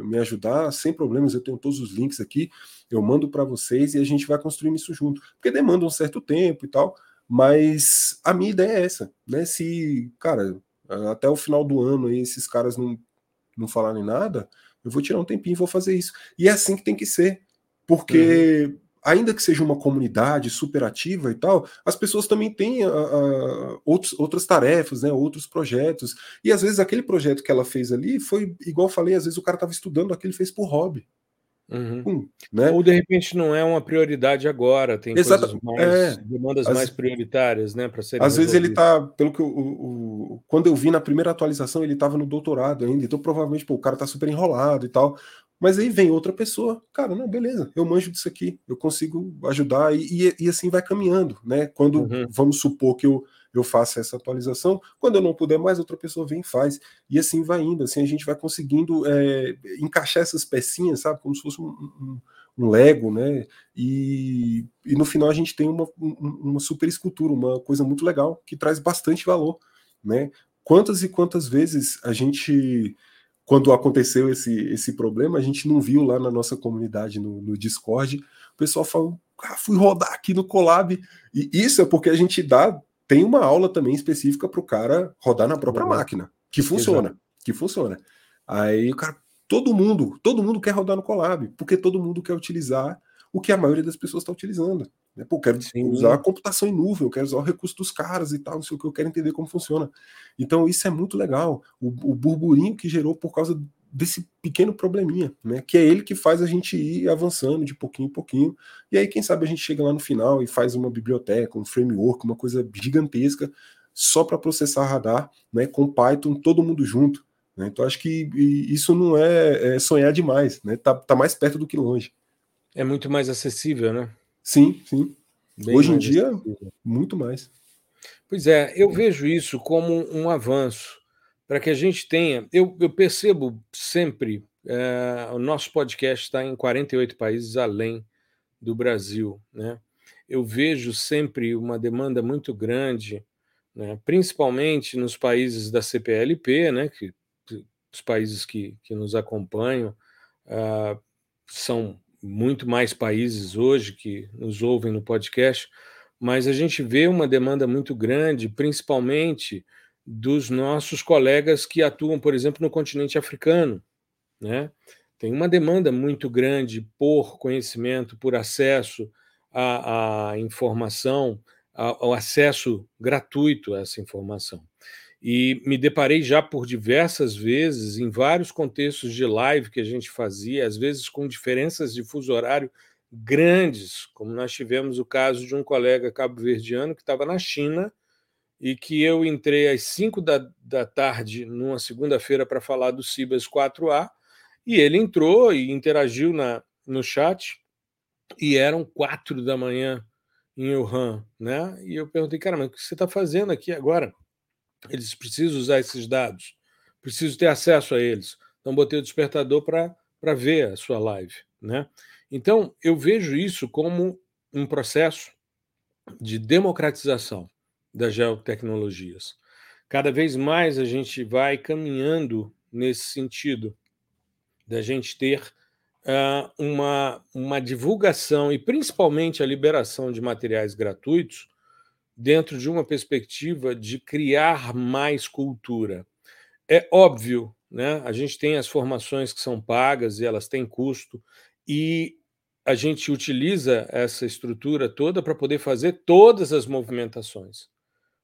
me ajudar, sem problemas, eu tenho todos os links aqui, eu mando para vocês e a gente vai construindo isso junto. Porque demanda um certo tempo e tal, mas a minha ideia é essa, né? Se, cara, até o final do ano aí esses caras não, não falarem nada, eu vou tirar um tempinho e vou fazer isso. E é assim que tem que ser. Porque uhum ainda que seja uma comunidade superativa e tal, as pessoas também têm a, a, outros, outras tarefas, né, outros projetos. E às vezes aquele projeto que ela fez ali foi, igual eu falei, às vezes o cara estava estudando aquilo fez por hobby. Uhum. Hum, né? Ou de repente não é uma prioridade agora, tem Exato. mais, é, demandas as, mais prioritárias, né, para ser. Às vezes ele está, pelo que eu, o, o, quando eu vi na primeira atualização, ele estava no doutorado ainda, então provavelmente pô, o cara está super enrolado e tal. Mas aí vem outra pessoa, cara, não, beleza, eu manjo disso aqui, eu consigo ajudar e, e, e assim vai caminhando, né? Quando uhum. vamos supor que eu, eu faça essa atualização, quando eu não puder mais, outra pessoa vem e faz, e assim vai indo, assim a gente vai conseguindo é, encaixar essas pecinhas, sabe, como se fosse um, um, um Lego, né? E, e no final a gente tem uma, uma super escultura, uma coisa muito legal que traz bastante valor, né? Quantas e quantas vezes a gente, quando aconteceu esse, esse problema, a gente não viu lá na nossa comunidade no, no Discord, o pessoal falando, ah, fui rodar aqui no Colab, e isso é porque a gente dá, tem uma aula também específica para o cara rodar na própria uhum. máquina, que funciona, Exato. que funciona. Aí o cara, todo mundo, todo mundo quer rodar no Colab, porque todo mundo quer utilizar o que a maioria das pessoas está utilizando. Né? Pô, quero usar a computação em nuvem, eu quero usar o recurso dos caras e tal, não sei o que, eu quero entender como funciona. Então, isso é muito legal. O, o burburinho que gerou por causa desse pequeno probleminha, né? Que é ele que faz a gente ir avançando de pouquinho em pouquinho. E aí, quem sabe, a gente chega lá no final e faz uma biblioteca, um framework, uma coisa gigantesca só para processar radar, né? Com Python, todo mundo junto. Né? Então, acho que isso não é, é sonhar demais, né? Tá, tá mais perto do que longe. É muito mais acessível, né? Sim, sim. Bem Hoje em dia, muito mais. Pois é, eu vejo isso como um avanço para que a gente tenha. Eu, eu percebo sempre, é, o nosso podcast está em 48 países além do Brasil. Né? Eu vejo sempre uma demanda muito grande, né, principalmente nos países da CPLP, né, que os países que, que nos acompanham uh, são muito mais países hoje que nos ouvem no podcast, mas a gente vê uma demanda muito grande, principalmente dos nossos colegas que atuam, por exemplo, no continente africano. Né? Tem uma demanda muito grande por conhecimento, por acesso à, à informação, ao acesso gratuito a essa informação e me deparei já por diversas vezes, em vários contextos de live que a gente fazia, às vezes com diferenças de fuso horário grandes, como nós tivemos o caso de um colega cabo-verdiano que estava na China e que eu entrei às 5 da, da tarde numa segunda-feira para falar do Cibas 4A, e ele entrou e interagiu na, no chat, e eram quatro da manhã em Wuhan, né? E eu perguntei, cara, mas o que você está fazendo aqui agora? Eles precisam usar esses dados, preciso ter acesso a eles. Então, botei o despertador para ver a sua live. Né? Então, eu vejo isso como um processo de democratização das geotecnologias. Cada vez mais a gente vai caminhando nesse sentido, da gente ter uh, uma, uma divulgação e principalmente a liberação de materiais gratuitos dentro de uma perspectiva de criar mais cultura. É óbvio, né? A gente tem as formações que são pagas e elas têm custo e a gente utiliza essa estrutura toda para poder fazer todas as movimentações.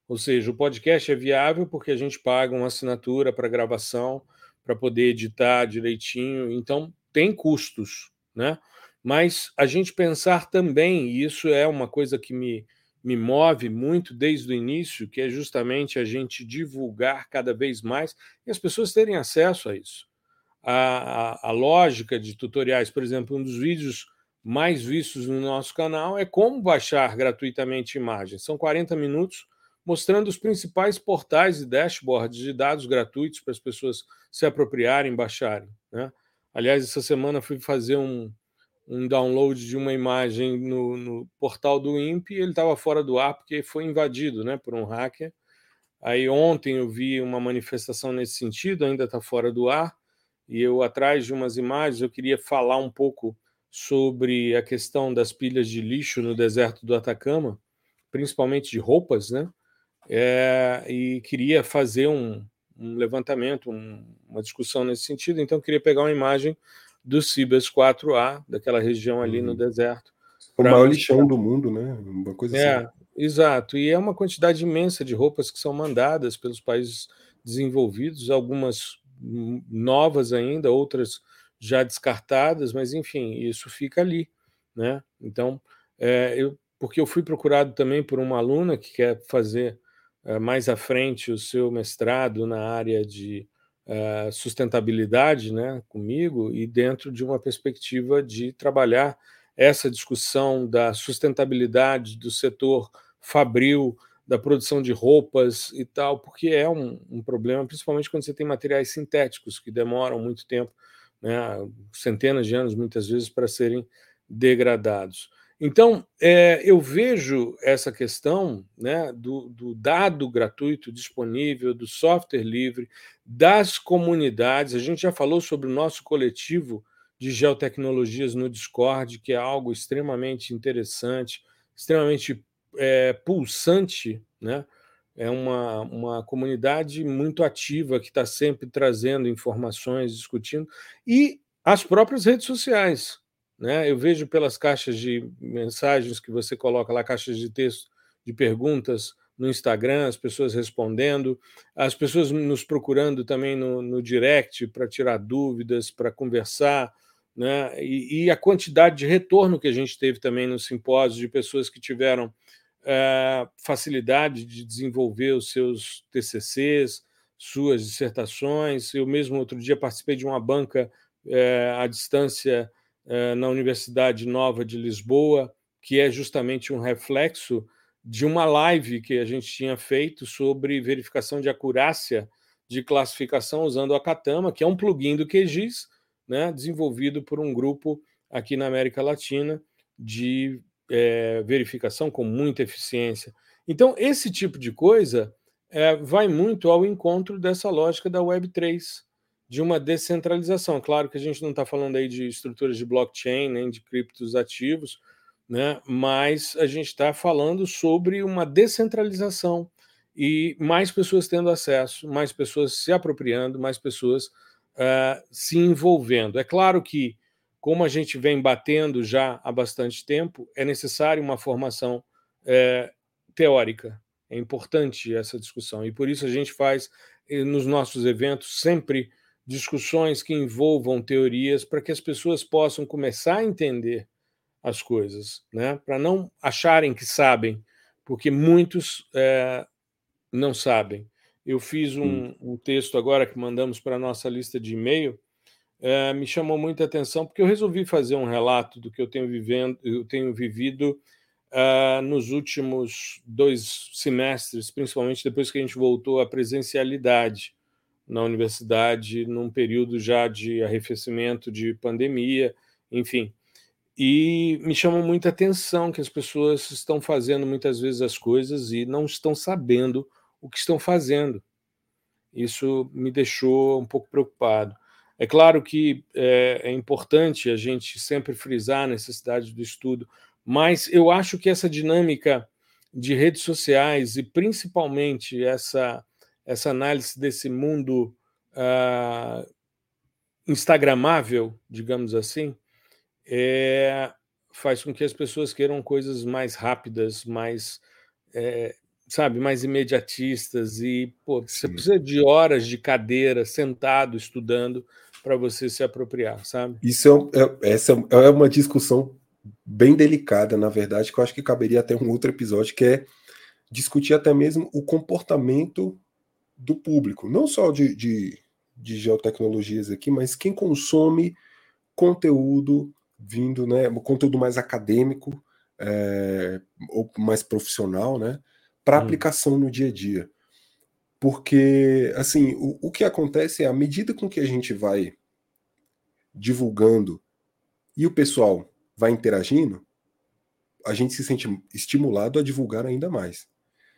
Ou seja, o podcast é viável porque a gente paga uma assinatura para gravação, para poder editar direitinho, então tem custos, né? Mas a gente pensar também, e isso é uma coisa que me, me move muito desde o início, que é justamente a gente divulgar cada vez mais e as pessoas terem acesso a isso. A, a, a, lógica de tutoriais, por exemplo, um dos vídeos mais vistos no nosso canal é como baixar gratuitamente imagens. São 40 minutos mostrando os principais portais e dashboards de dados gratuitos para as pessoas se apropriarem, baixarem. Né? Aliás, essa semana fui fazer um, um download de uma imagem no, no portal do INPE e ele estava fora do ar porque foi invadido né, por um hacker. Aí ontem eu vi uma manifestação nesse sentido, ainda está fora do ar, e eu, atrás de umas imagens, eu queria falar um pouco sobre a questão das pilhas de lixo no deserto do Atacama, principalmente de roupas, né? É, e queria fazer um, um levantamento, um, uma discussão nesse sentido, então queria pegar uma imagem do Cibers 4A, daquela região ali uhum. no deserto. O maior lixão do mundo, né? Uma coisa é, assim. Exato, e é uma quantidade imensa de roupas que são mandadas pelos países desenvolvidos, algumas novas ainda, outras já descartadas, mas enfim, isso fica ali, né? Então, é, eu, porque eu fui procurado também por uma aluna que quer fazer é, mais à frente o seu mestrado na área de uh, sustentabilidade né, comigo e dentro de uma perspectiva de trabalhar essa discussão da sustentabilidade do setor fabril, da produção de roupas e tal, porque é um, um, problema, principalmente quando você tem materiais sintéticos que demoram muito tempo, né, centenas de anos muitas vezes, para serem degradados. Então, é, eu vejo essa questão né, do, do, dado gratuito disponível, do software livre, das comunidades. A gente já falou sobre o nosso coletivo de geotecnologias no Discord, que é algo extremamente interessante, extremamente é, pulsante, né? É uma, uma comunidade muito ativa que está sempre trazendo informações, discutindo, e as próprias redes sociais. Né? Eu vejo pelas caixas de mensagens que você coloca lá, caixas de texto de perguntas no Instagram, as pessoas respondendo, as pessoas nos procurando também no, no direct para tirar dúvidas, para conversar, né? E, e, a quantidade de retorno que a gente teve também no simpósio de pessoas que tiveram é, facilidade de desenvolver os seus TCCs, suas dissertações. Eu mesmo outro dia participei de uma banca é, à distância na Universidade Nova de Lisboa, que é justamente um reflexo de uma live que a gente tinha feito sobre verificação de acurácia de classificação usando a Katama, que é um plugin do QGIS, né, desenvolvido por um grupo aqui na América Latina de é, verificação com muita eficiência. Então, esse tipo de coisa é, vai muito ao encontro dessa lógica da Web3, de uma descentralização. Claro que a gente não está falando aí de estruturas de blockchain, nem de criptos ativos, né? mas a gente está falando sobre uma descentralização e mais pessoas tendo acesso, mais pessoas se apropriando, mais pessoas uh, se envolvendo. É claro que, como a gente vem batendo já há bastante tempo, é necessário uma formação uh, teórica. É importante essa discussão e por isso a gente faz eh, nos nossos eventos sempre discussões que envolvam teorias para que as pessoas possam começar a entender as coisas, né? para não acharem que sabem, porque muitos é, não sabem. Eu fiz um, um, texto agora que mandamos para a nossa lista de e-mail, é, me chamou muita atenção, porque eu resolvi fazer um relato do que eu tenho, vivendo, eu tenho vivido uh, nos últimos dois semestres, principalmente depois que a gente voltou à presencialidade na universidade, num período já de arrefecimento de pandemia, enfim. E me chama muita atenção que as pessoas estão fazendo muitas vezes as coisas e não estão sabendo o que estão fazendo. Isso me deixou um pouco preocupado. É claro que é, é importante a gente sempre frisar a necessidade do estudo, mas eu acho que essa dinâmica de redes sociais e principalmente essa, essa análise desse mundo uh, instagramável, digamos assim, é, faz com que as pessoas queiram coisas mais rápidas, mais é, sabe, mais imediatistas e pô, você precisa de horas de cadeira, sentado, estudando para você se apropriar, sabe? Isso é, é, essa é uma discussão bem delicada, na verdade, que eu acho que caberia até um outro episódio, que é discutir até mesmo o comportamento do público, não só de, de, de geotecnologias aqui, mas quem consome conteúdo vindo, né, conteúdo mais acadêmico é, ou mais profissional, né, para hum. aplicação no dia a dia. Porque, assim, o, o que acontece é, à medida com que a gente vai divulgando e o pessoal vai interagindo, a gente se sente estimulado a divulgar ainda mais.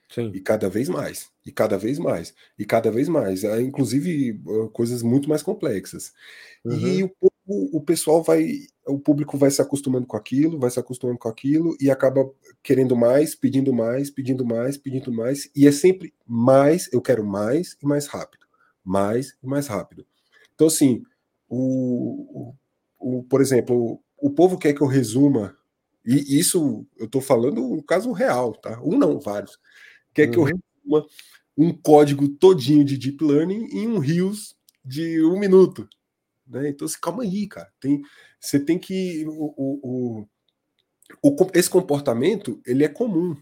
Sim. E cada vez mais, e cada vez mais, e cada vez mais, inclusive coisas muito mais complexas. Uhum. E o, o, o pessoal vai, o público vai se acostumando com aquilo, vai se acostumando com aquilo e acaba querendo mais, pedindo mais, pedindo mais, pedindo mais, e é sempre mais, eu quero mais e mais rápido, mais e mais rápido. Então, assim, o, o, o por exemplo, o, o povo quer que eu resuma, e isso eu estou falando um caso real, tá? Um não, vários quer que eu uhum. resuma um código todinho de deep learning em um rios de um minuto. Né? Então, assim, calma aí, cara. Tem, você tem que. O, o, o, esse comportamento ele é comum.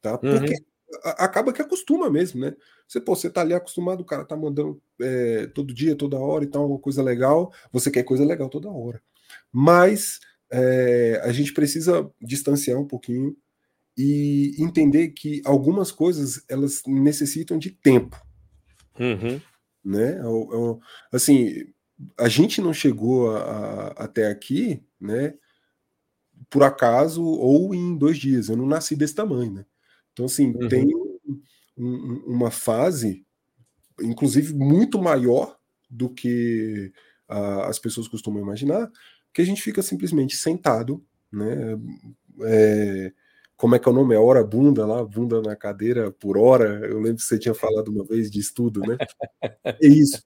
Tá? Porque uhum. acaba que acostuma mesmo, né? Você, pô, você tá ali acostumado, o cara tá mandando é, todo dia, toda hora e tal, uma coisa legal. Você quer coisa legal toda hora. Mas é, a gente precisa distanciar um pouquinho e entender que algumas coisas elas necessitam de tempo, uhum. né? Assim, a gente não chegou a, a, até aqui, né? por acaso ou em dois dias. Eu não nasci desse tamanho, né? Então, assim, uhum. tem um, uma fase, inclusive, muito maior do que uh, as pessoas costumam imaginar, que a gente fica simplesmente sentado, né? É, como é que é o nome? É hora bunda lá, bunda na cadeira por hora. Eu lembro que você tinha falado uma vez de estudo, né? É isso.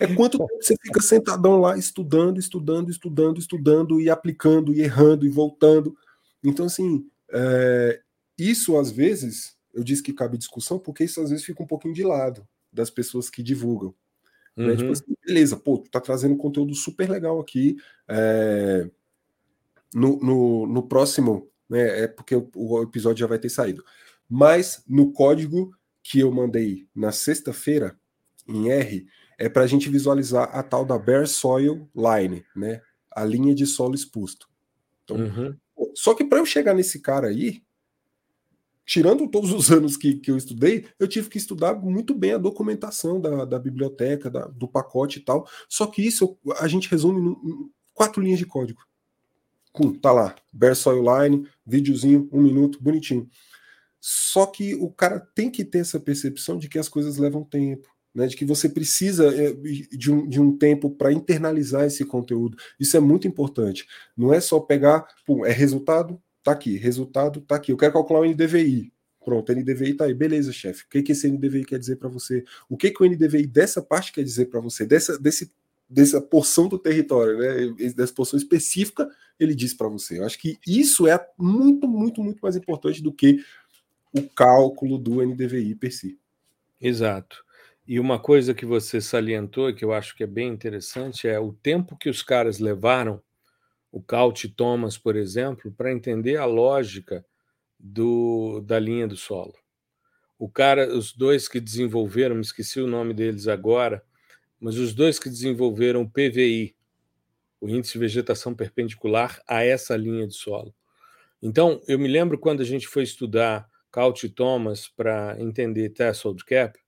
É quanto tempo você fica sentadão lá estudando, estudando, estudando, estudando e aplicando e errando e voltando. Então, assim, é, isso às vezes, eu disse que cabe discussão, porque isso às vezes fica um pouquinho de lado das pessoas que divulgam. Uhum. Né? Tipo assim, beleza, pô, tu tá trazendo conteúdo super legal aqui. É, no, no, no, próximo, né, é porque o, o episódio já vai ter saído. Mas no código que eu mandei na sexta-feira, em R, é para a gente visualizar a tal da Bare Soil Line, né? A linha de solo exposto. Então, uhum. Só que para eu chegar nesse cara aí, tirando todos os anos que, que eu estudei, eu tive que estudar muito bem a documentação da, da biblioteca, da, do pacote e tal. Só que isso a gente resume em quatro linhas de código. Com, tá lá, Bare Soil Line, videozinho, um minuto, bonitinho. Só que o cara tem que ter essa percepção de que as coisas levam tempo né, de que você precisa eh, de um, de um tempo para internalizar esse conteúdo. Isso é muito importante. Não é só pegar, pum, é resultado, tá aqui, resultado, tá aqui. Eu quero calcular o NDVI. Pronto, NDVI tá aí. Beleza, chefe. O que, que esse NDVI quer dizer para você? O que, que o NDVI dessa parte quer dizer para você? Dessa, desse, dessa porção do território, né? Dessa porção específica, ele diz para você. Eu acho que isso é muito, muito, muito mais importante do que o cálculo do NDVI per si. Exato. E uma coisa que você salientou, que eu acho que é bem interessante, é o tempo que os caras levaram, o e Thomas, por exemplo, para entender a lógica do, da linha do solo. O cara, os dois que desenvolveram, me esqueci o nome deles agora, mas os dois que desenvolveram o PVI, o índice de vegetação perpendicular a essa linha de solo. Então, eu me lembro quando a gente foi estudar Caut e Thomas para entender threshold cap,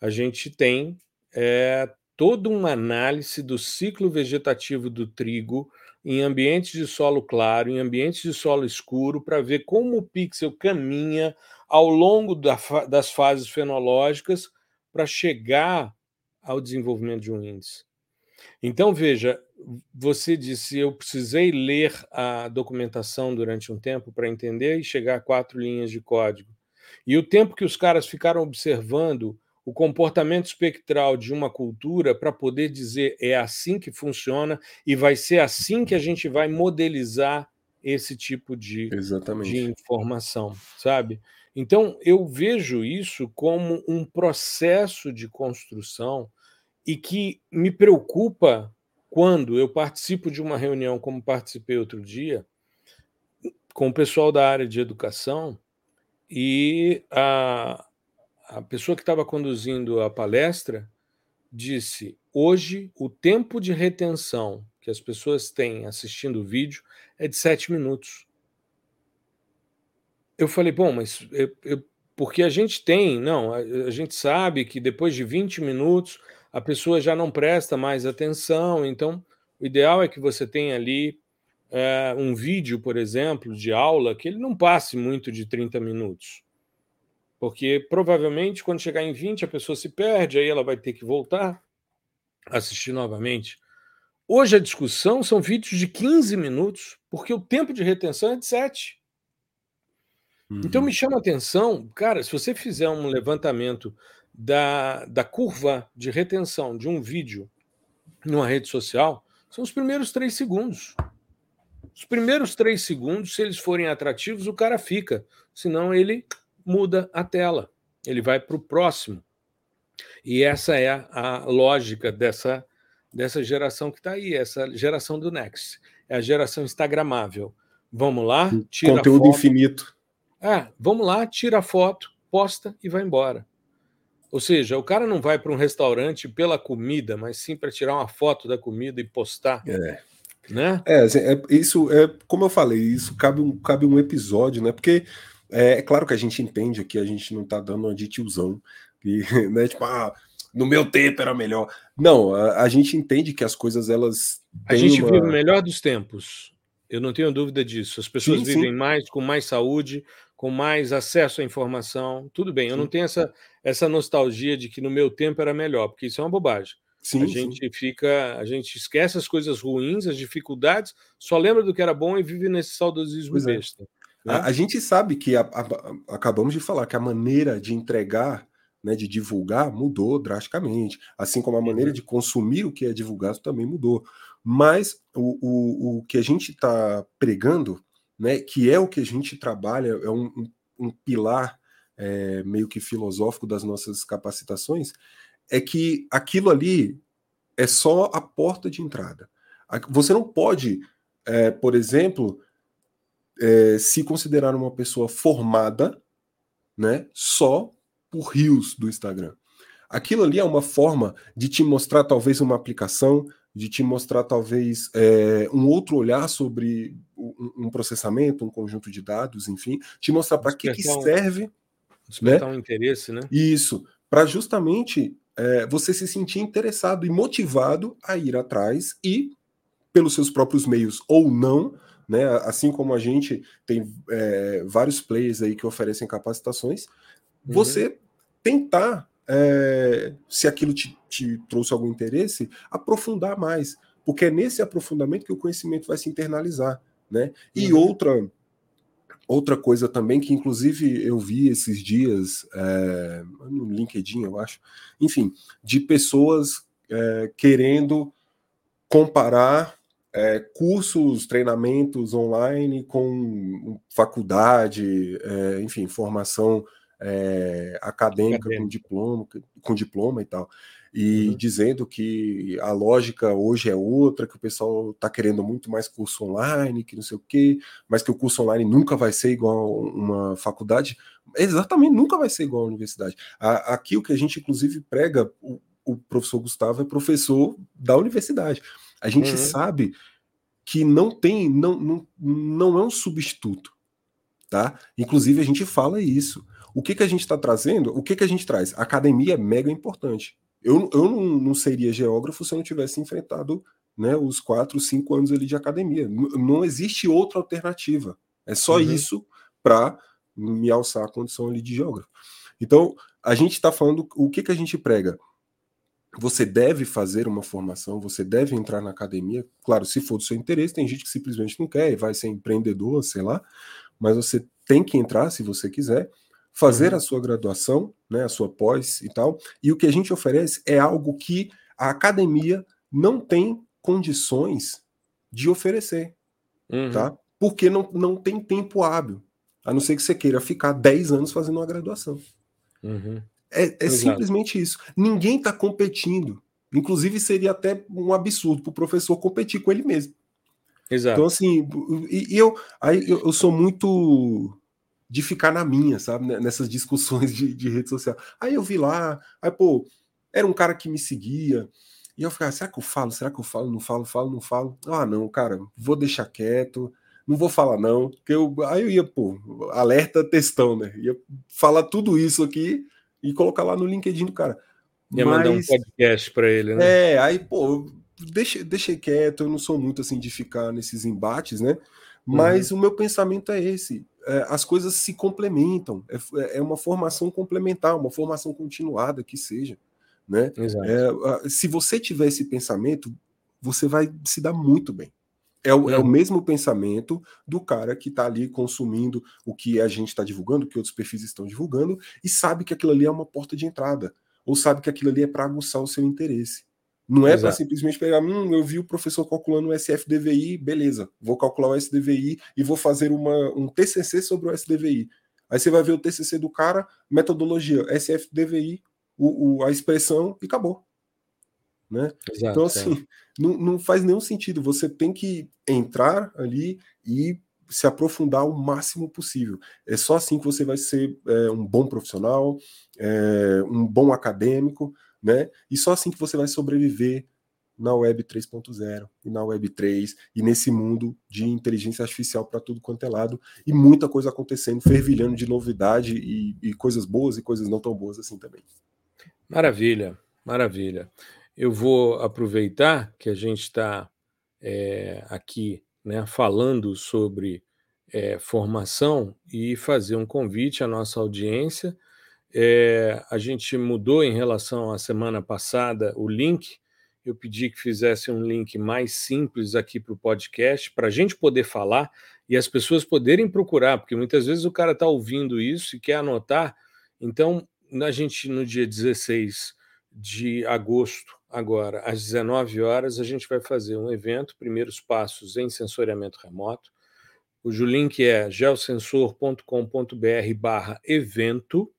a gente tem é, toda uma análise do ciclo vegetativo do trigo em ambientes de solo claro, em ambientes de solo escuro, para ver como o pixel caminha ao longo da, das fases fenológicas para chegar ao desenvolvimento de um índice. Então, veja, você disse, eu precisei ler a documentação durante um tempo para entender e chegar a quatro linhas de código. E o tempo que os caras ficaram observando o comportamento espectral de uma cultura para poder dizer é assim que funciona e vai ser assim que a gente vai modelizar esse tipo de, de informação, sabe? Então, eu vejo isso como um processo de construção e que me preocupa quando eu participo de uma reunião, como participei outro dia, com o pessoal da área de educação, e a, a pessoa que estava conduzindo a palestra disse: hoje o tempo de retenção que as pessoas têm assistindo o vídeo é de sete minutos. Eu falei, bom, mas eu, eu, porque a gente tem, não, a, a, gente sabe que depois de 20 minutos a pessoa já não presta mais atenção, então o ideal é que você tenha ali é, um vídeo, por exemplo, de aula, que ele não passe muito de 30 minutos. Porque provavelmente quando chegar em 20 a pessoa se perde, aí ela vai ter que voltar, assistir novamente. Hoje a discussão são vídeos de 15 minutos, porque o tempo de retenção é de 7. Uhum. Então me chama a atenção, cara, se você fizer um levantamento da, da curva de retenção de um vídeo numa rede social, são os primeiros três segundos. Os primeiros três segundos, se eles forem atrativos, o cara fica. Senão ele muda a tela, ele vai para o próximo. E essa é a lógica dessa, dessa geração que está aí, essa geração do Next. É a geração instagramável. Vamos lá, tira Conteúdo foto. infinito. É, vamos lá, tira a foto, posta e vai embora. Ou seja, o cara não vai para um restaurante pela comida, mas sim para tirar uma foto da comida e postar. É. Né? É, assim, é, isso é como eu falei, isso cabe um, cabe um episódio, né? Porque é, é, claro que a gente entende que a gente não tá dando uma de tiozão, e, né, tipo, ah, no meu tempo era melhor. Não, a, a gente entende que as coisas elas. A gente uma... vive o melhor dos tempos. Eu não tenho dúvida disso. As pessoas sim, vivem sim. mais, com mais saúde, com mais acesso à informação. Tudo bem, eu sim. não tenho essa, essa nostalgia de que no meu tempo era melhor, porque isso é uma bobagem. Sim, a gente sim. fica, a gente esquece as coisas ruins, as dificuldades, só lembra do que era bom e vive nesse saudosismo pois é. besta. É. Né? A, a, gente sabe que a, a, acabamos de falar que a maneira de entregar, né, de divulgar, mudou drasticamente, assim como a maneira uhum. de consumir o que é divulgado também mudou. Mas o, o, o que a gente está pregando, né, que é o que a gente trabalha, é um, um, um pilar é, meio que filosófico das nossas capacitações, é que aquilo ali é só a porta de entrada. Você não pode, é, por exemplo, é, se considerar uma pessoa formada, né, só por rios do Instagram. Aquilo ali é uma forma de te mostrar talvez uma aplicação, de te mostrar talvez é, um outro olhar sobre um, um, processamento, um conjunto de dados, enfim, te mostrar para que, que serve. Despertar né? um interesse, né? Isso, para justamente é, você se sentir interessado e motivado a ir atrás e, pelos seus próprios meios ou não, né, assim como a gente tem é, vários players aí que oferecem capacitações, uhum. você tentar, é, se aquilo te, te trouxe algum interesse, aprofundar mais, porque é nesse aprofundamento que o conhecimento vai se internalizar. Né? E uhum. outra Outra coisa também que, inclusive, eu vi esses dias é, no LinkedIn, eu acho, enfim, de pessoas é, querendo comparar é, cursos, treinamentos online com faculdade, enfim, formação acadêmica com diploma, com diploma e tal e uhum. dizendo que a lógica hoje é outra, que o pessoal está querendo muito mais curso online, que não sei o quê, mas que o curso online nunca vai ser igual uma faculdade. Exatamente, nunca vai ser igual a universidade. Aqui o que a gente, inclusive, prega, o, o professor Gustavo é professor da universidade. A gente uhum. sabe que não tem, não, não, não é um substituto. Tá? Inclusive, a gente fala isso. O que, que a gente está trazendo? O que, que a gente traz? A academia é mega importante. Eu, eu não, não seria geógrafo se eu não tivesse enfrentado né, os quatro, cinco anos ali de academia. N não existe outra alternativa. É só uhum. isso para me alçar a condição ali de geógrafo. Então, a gente está falando o que, que a gente prega. Você deve fazer uma formação, você deve entrar na academia. Claro, se for do seu interesse, tem gente que simplesmente não quer e vai ser empreendedor, sei lá, mas você tem que entrar se você quiser fazer uhum. a sua graduação, né, a sua pós e tal. E o que a gente oferece é algo que a academia não tem condições de oferecer, uhum. tá? Porque não, não tem tempo hábil, a não ser que você queira ficar 10 anos fazendo uma graduação. Uhum. É, é simplesmente isso. Ninguém está competindo. Inclusive, seria até um absurdo para o professor competir com ele mesmo. Exato. Então, assim, e, e eu, aí eu, eu sou muito de ficar na minha, sabe? Nessas discussões de, de rede social. Aí eu vi lá, aí, pô, era um cara que me seguia. E eu ficava, será que eu falo? Será que eu falo? Não falo, falo, não falo. Ah, não, cara, vou deixar quieto, não vou falar, não. Porque eu, aí eu ia, pô, alerta textão, né? Ia falar tudo isso aqui e colocar lá no LinkedIn do cara. Ia Mas, mandar um podcast para ele, né? É, aí, pô, deixei, deixei quieto, eu não sou muito assim de ficar nesses embates, né? Mas uhum. o meu pensamento é esse: as coisas se complementam, é, é, uma formação complementar, uma formação continuada que seja. Né? É, se você tiver esse pensamento, você vai se dar muito bem. É o, é o uhum. mesmo pensamento do cara que está ali consumindo o que a gente está divulgando, o que outros perfis estão divulgando, e sabe que aquilo ali é uma porta de entrada, ou sabe que aquilo ali é para aguçar o seu interesse. Não é para simplesmente pegar, hum, eu vi o professor calculando o SFDVI, beleza, vou calcular o SDVI e vou fazer uma, um TCC sobre o SDVI. Aí você vai ver o TCC do cara, metodologia, SFDVI, o, o a expressão e acabou. Né? Exato, então, assim, é. não, não faz nenhum sentido. Você tem que entrar ali e se aprofundar o máximo possível. É só assim que você vai ser é, um bom profissional, é, um bom acadêmico, né? E só assim que você vai sobreviver na web 3.0 e na web 3 e nesse mundo de inteligência artificial para tudo quanto é lado e muita coisa acontecendo, fervilhando de novidade e, e coisas boas e coisas não tão boas assim também. Maravilha, maravilha. Eu vou aproveitar que a gente está é, aqui né, falando sobre é, formação e fazer um convite à nossa audiência. É, a gente mudou em relação à semana passada o link. Eu pedi que fizesse um link mais simples aqui para o podcast, para a gente poder falar e as pessoas poderem procurar, porque muitas vezes o cara está ouvindo isso e quer anotar. Então, a gente, no dia 16 de agosto, agora, às 19 horas, a gente vai fazer um evento, primeiros passos em sensoriamento remoto, cujo link é geosensor.com.br barra evento.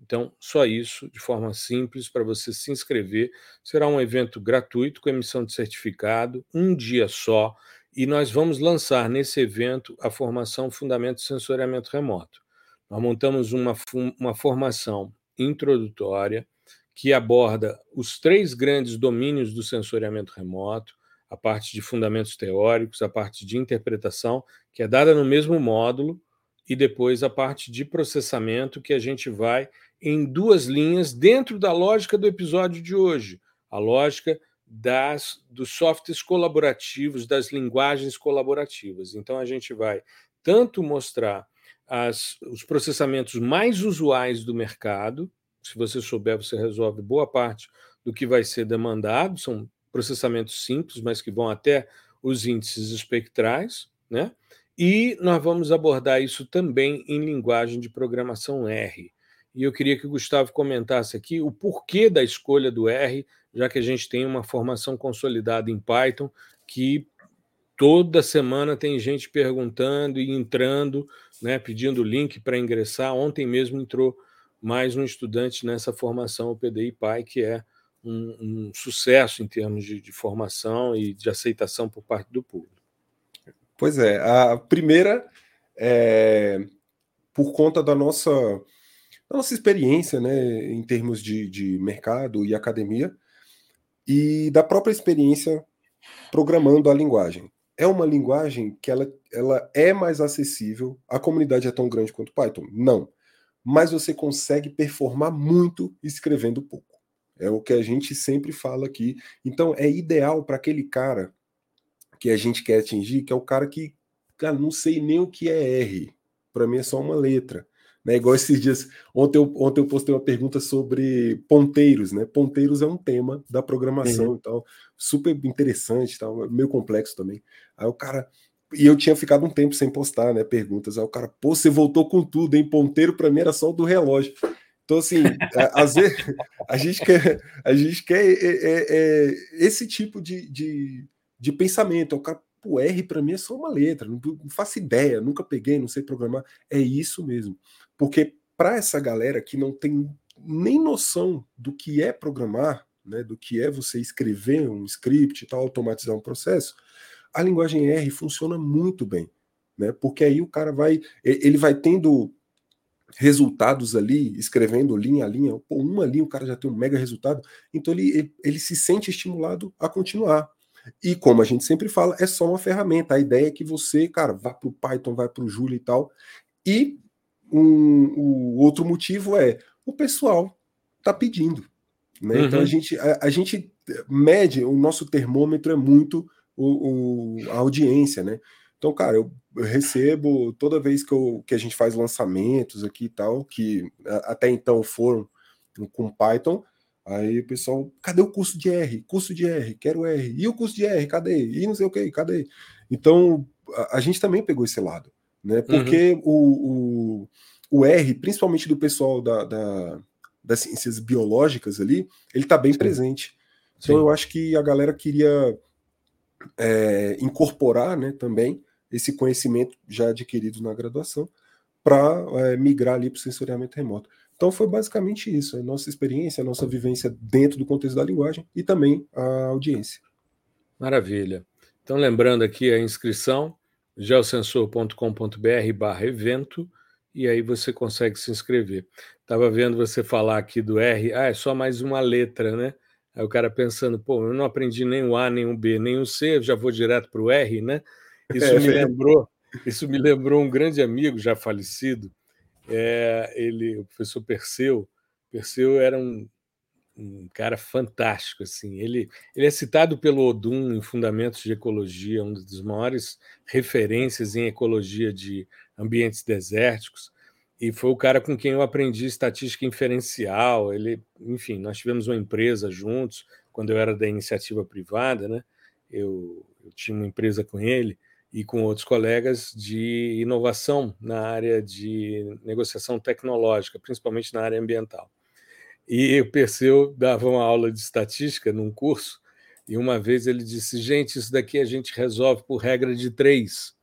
Então, só isso, de forma simples, para você se inscrever. Será um evento gratuito, com emissão de certificado, um dia só, e nós vamos lançar nesse evento a formação Fundamento de Sensoriamento Remoto. Nós montamos uma, uma formação introdutória que aborda os três grandes domínios do sensoriamento remoto, a parte de fundamentos teóricos, a parte de interpretação, que é dada no mesmo módulo, e depois a parte de processamento, que a gente vai em duas linhas dentro da lógica do episódio de hoje, a lógica das dos softwares colaborativos, das linguagens colaborativas. Então a gente vai tanto mostrar as, os processamentos mais usuais do mercado, se você souber, você resolve boa parte do que vai ser demandado. São processamentos simples, mas que vão até os índices espectrais, né? E nós vamos abordar isso também em linguagem de programação R. E eu queria que o Gustavo comentasse aqui o porquê da escolha do R, já que a gente tem uma formação consolidada em Python que toda semana tem gente perguntando e entrando, né, pedindo link para ingressar. Ontem mesmo entrou mais um estudante nessa formação, o PDI PAI, que é um, um sucesso em termos de, de, formação e de aceitação por parte do público. Pois é, a primeira é por conta da nossa, da nossa experiência né, em termos de, de mercado e academia e da própria experiência programando a linguagem. É uma linguagem que ela, ela é mais acessível. A comunidade é tão grande quanto Python? Não mas você consegue performar muito escrevendo pouco. É o que a gente sempre fala aqui. Então é ideal para aquele cara que a gente quer atingir, que é o cara que, cara, não sei nem o que é R. Para mim é só uma letra. Né? Igual esses dias. Ontem eu, ontem eu postei uma pergunta sobre ponteiros, né? Ponteiros é um tema da programação uhum. e tal. Super interessante, tal, meio complexo também. Aí o cara e eu tinha ficado um tempo sem postar, né? Perguntas. Aí o cara, pô, você voltou com tudo, hein? Ponteiro para mim era só o do relógio. Então, assim, às vezes a gente quer, a gente quer é, é, é, esse tipo de, de, de pensamento. O cara, pô, R para mim é só uma letra, não, não faço ideia, nunca peguei, não sei programar. É isso mesmo. Porque para essa galera que não tem nem noção do que é programar, né, do que é você escrever um script e tal, automatizar um processo, a linguagem R funciona muito bem, né? Porque aí o cara vai, ele vai tendo resultados ali, escrevendo linha a linha, pô, uma linha o cara já tem um mega resultado, então ele, ele, se sente estimulado a continuar. E como a gente sempre fala, é só uma ferramenta. A ideia é que você, cara, vá para o Python, vai para o Julia e tal. E um, o outro motivo é o pessoal tá pedindo. Né? Uhum. Então a gente, a, a, gente mede, o nosso termômetro é muito o, o, a audiência, né? Então, cara, eu, eu, recebo toda vez que, eu, que a gente faz lançamentos aqui e tal, que até então foram com Python, aí o pessoal, cadê o curso de R? Curso de R, quero R. E o curso de R, cadê? E não sei o que, cadê? Então, a, a gente também pegou esse lado, né? Porque uhum. o, o, o, R, principalmente do pessoal da, da, das ciências biológicas ali, ele tá bem Sim. presente. Então, Sim. eu acho que a galera queria é, incorporar né, também esse conhecimento já adquirido na graduação para é, migrar ali para o sensoriamento remoto. Então foi basicamente isso, a nossa experiência, a nossa vivência dentro do contexto da linguagem e também a audiência. Maravilha. Então lembrando aqui a inscrição, geosensor.com.br barra evento, e aí você consegue se inscrever. Estava vendo você falar aqui do R, ah, é só mais uma letra, né? Aí o cara pensando, pô, eu não aprendi nem o A, nem o B, nem o C, já vou direto para o R, né? Isso é, me lembrou, isso me lembrou um grande amigo já falecido, é, ele, o professor Perseu. Perseu era um, um cara fantástico. assim. Ele, ele é citado pelo Odum em Fundamentos de Ecologia, uma das maiores referências em ecologia de ambientes desérticos, e foi o cara com quem eu aprendi estatística inferencial. Ele, enfim, nós tivemos uma empresa juntos quando eu era da iniciativa privada, né? Eu, eu tinha uma empresa com ele e com outros colegas de inovação na área de negociação tecnológica, principalmente na área ambiental. E o Perseu dava uma aula de estatística num curso, e uma vez ele disse: Gente, isso daqui a gente resolve por regra de três.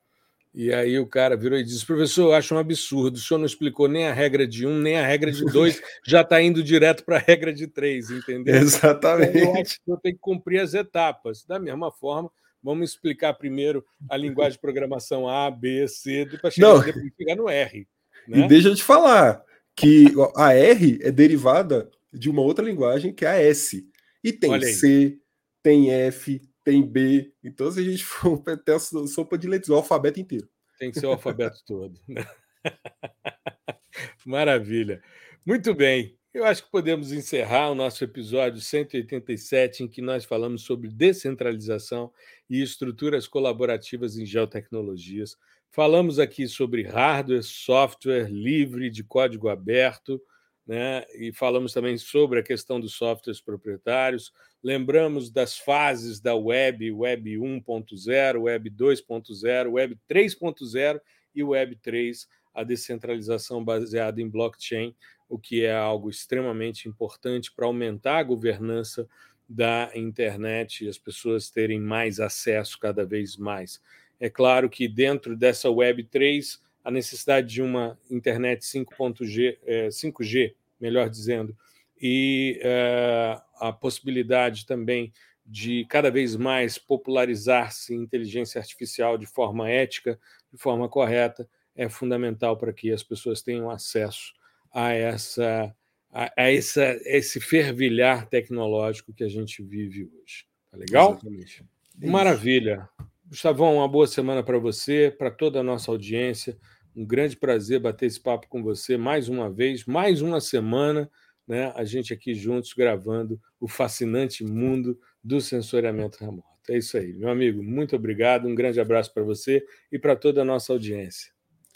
E aí o cara virou e disse: Professor, eu acho um absurdo, o senhor não explicou nem a regra de um, nem a regra de dois, já está indo direto para a regra de três, entendeu? Exatamente. Então, eu acho que eu tenho que cumprir as etapas. Da mesma forma, vamos explicar primeiro a linguagem de programação A, B, C, para chegar, chegar no R. Né? E deixa eu te falar que a R é derivada de uma outra linguagem que é a S. E tem C, tem F, tem B. Então, se a gente for ter a sopa de letras, o alfabeto inteiro. Tem que ser o alfabeto todo. Né? Maravilha. Muito bem. Eu acho que podemos encerrar o nosso episódio 187, em que nós falamos sobre descentralização e estruturas colaborativas em geotecnologias. Falamos aqui sobre hardware, software livre de código aberto, né? e falamos também sobre a questão dos softwares proprietários. Lembramos das fases da web, web 1.0, web 2.0, web 3.0 e web 3, a descentralização baseada em blockchain, o que é algo extremamente importante para aumentar a governança da internet e as pessoas terem mais acesso cada vez mais. É claro que dentro dessa Web 3, a necessidade de uma internet 5.G, 5G, é, melhor dizendo, e é, a possibilidade também de cada vez mais popularizar-se inteligência artificial de forma ética, de forma correta, é fundamental para que as pessoas tenham acesso a essa a, a essa, esse fervilhar tecnológico que a gente vive hoje. Tá legal? Exatamente. Maravilha. Gustavão, uma boa semana para você, para toda a nossa audiência. Um grande prazer bater esse papo com você mais uma vez, mais uma semana, né? A gente aqui juntos gravando o fascinante mundo do sensoriamento remoto. É isso aí, meu amigo. Muito obrigado. Um grande abraço para você e para toda a nossa audiência.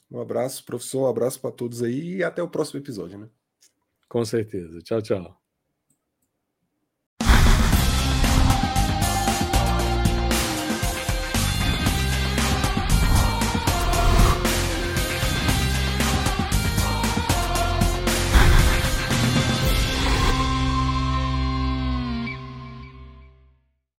Um abraço, professor. Um abraço para todos aí e até o próximo episódio, né? Com certeza. Tchau, tchau.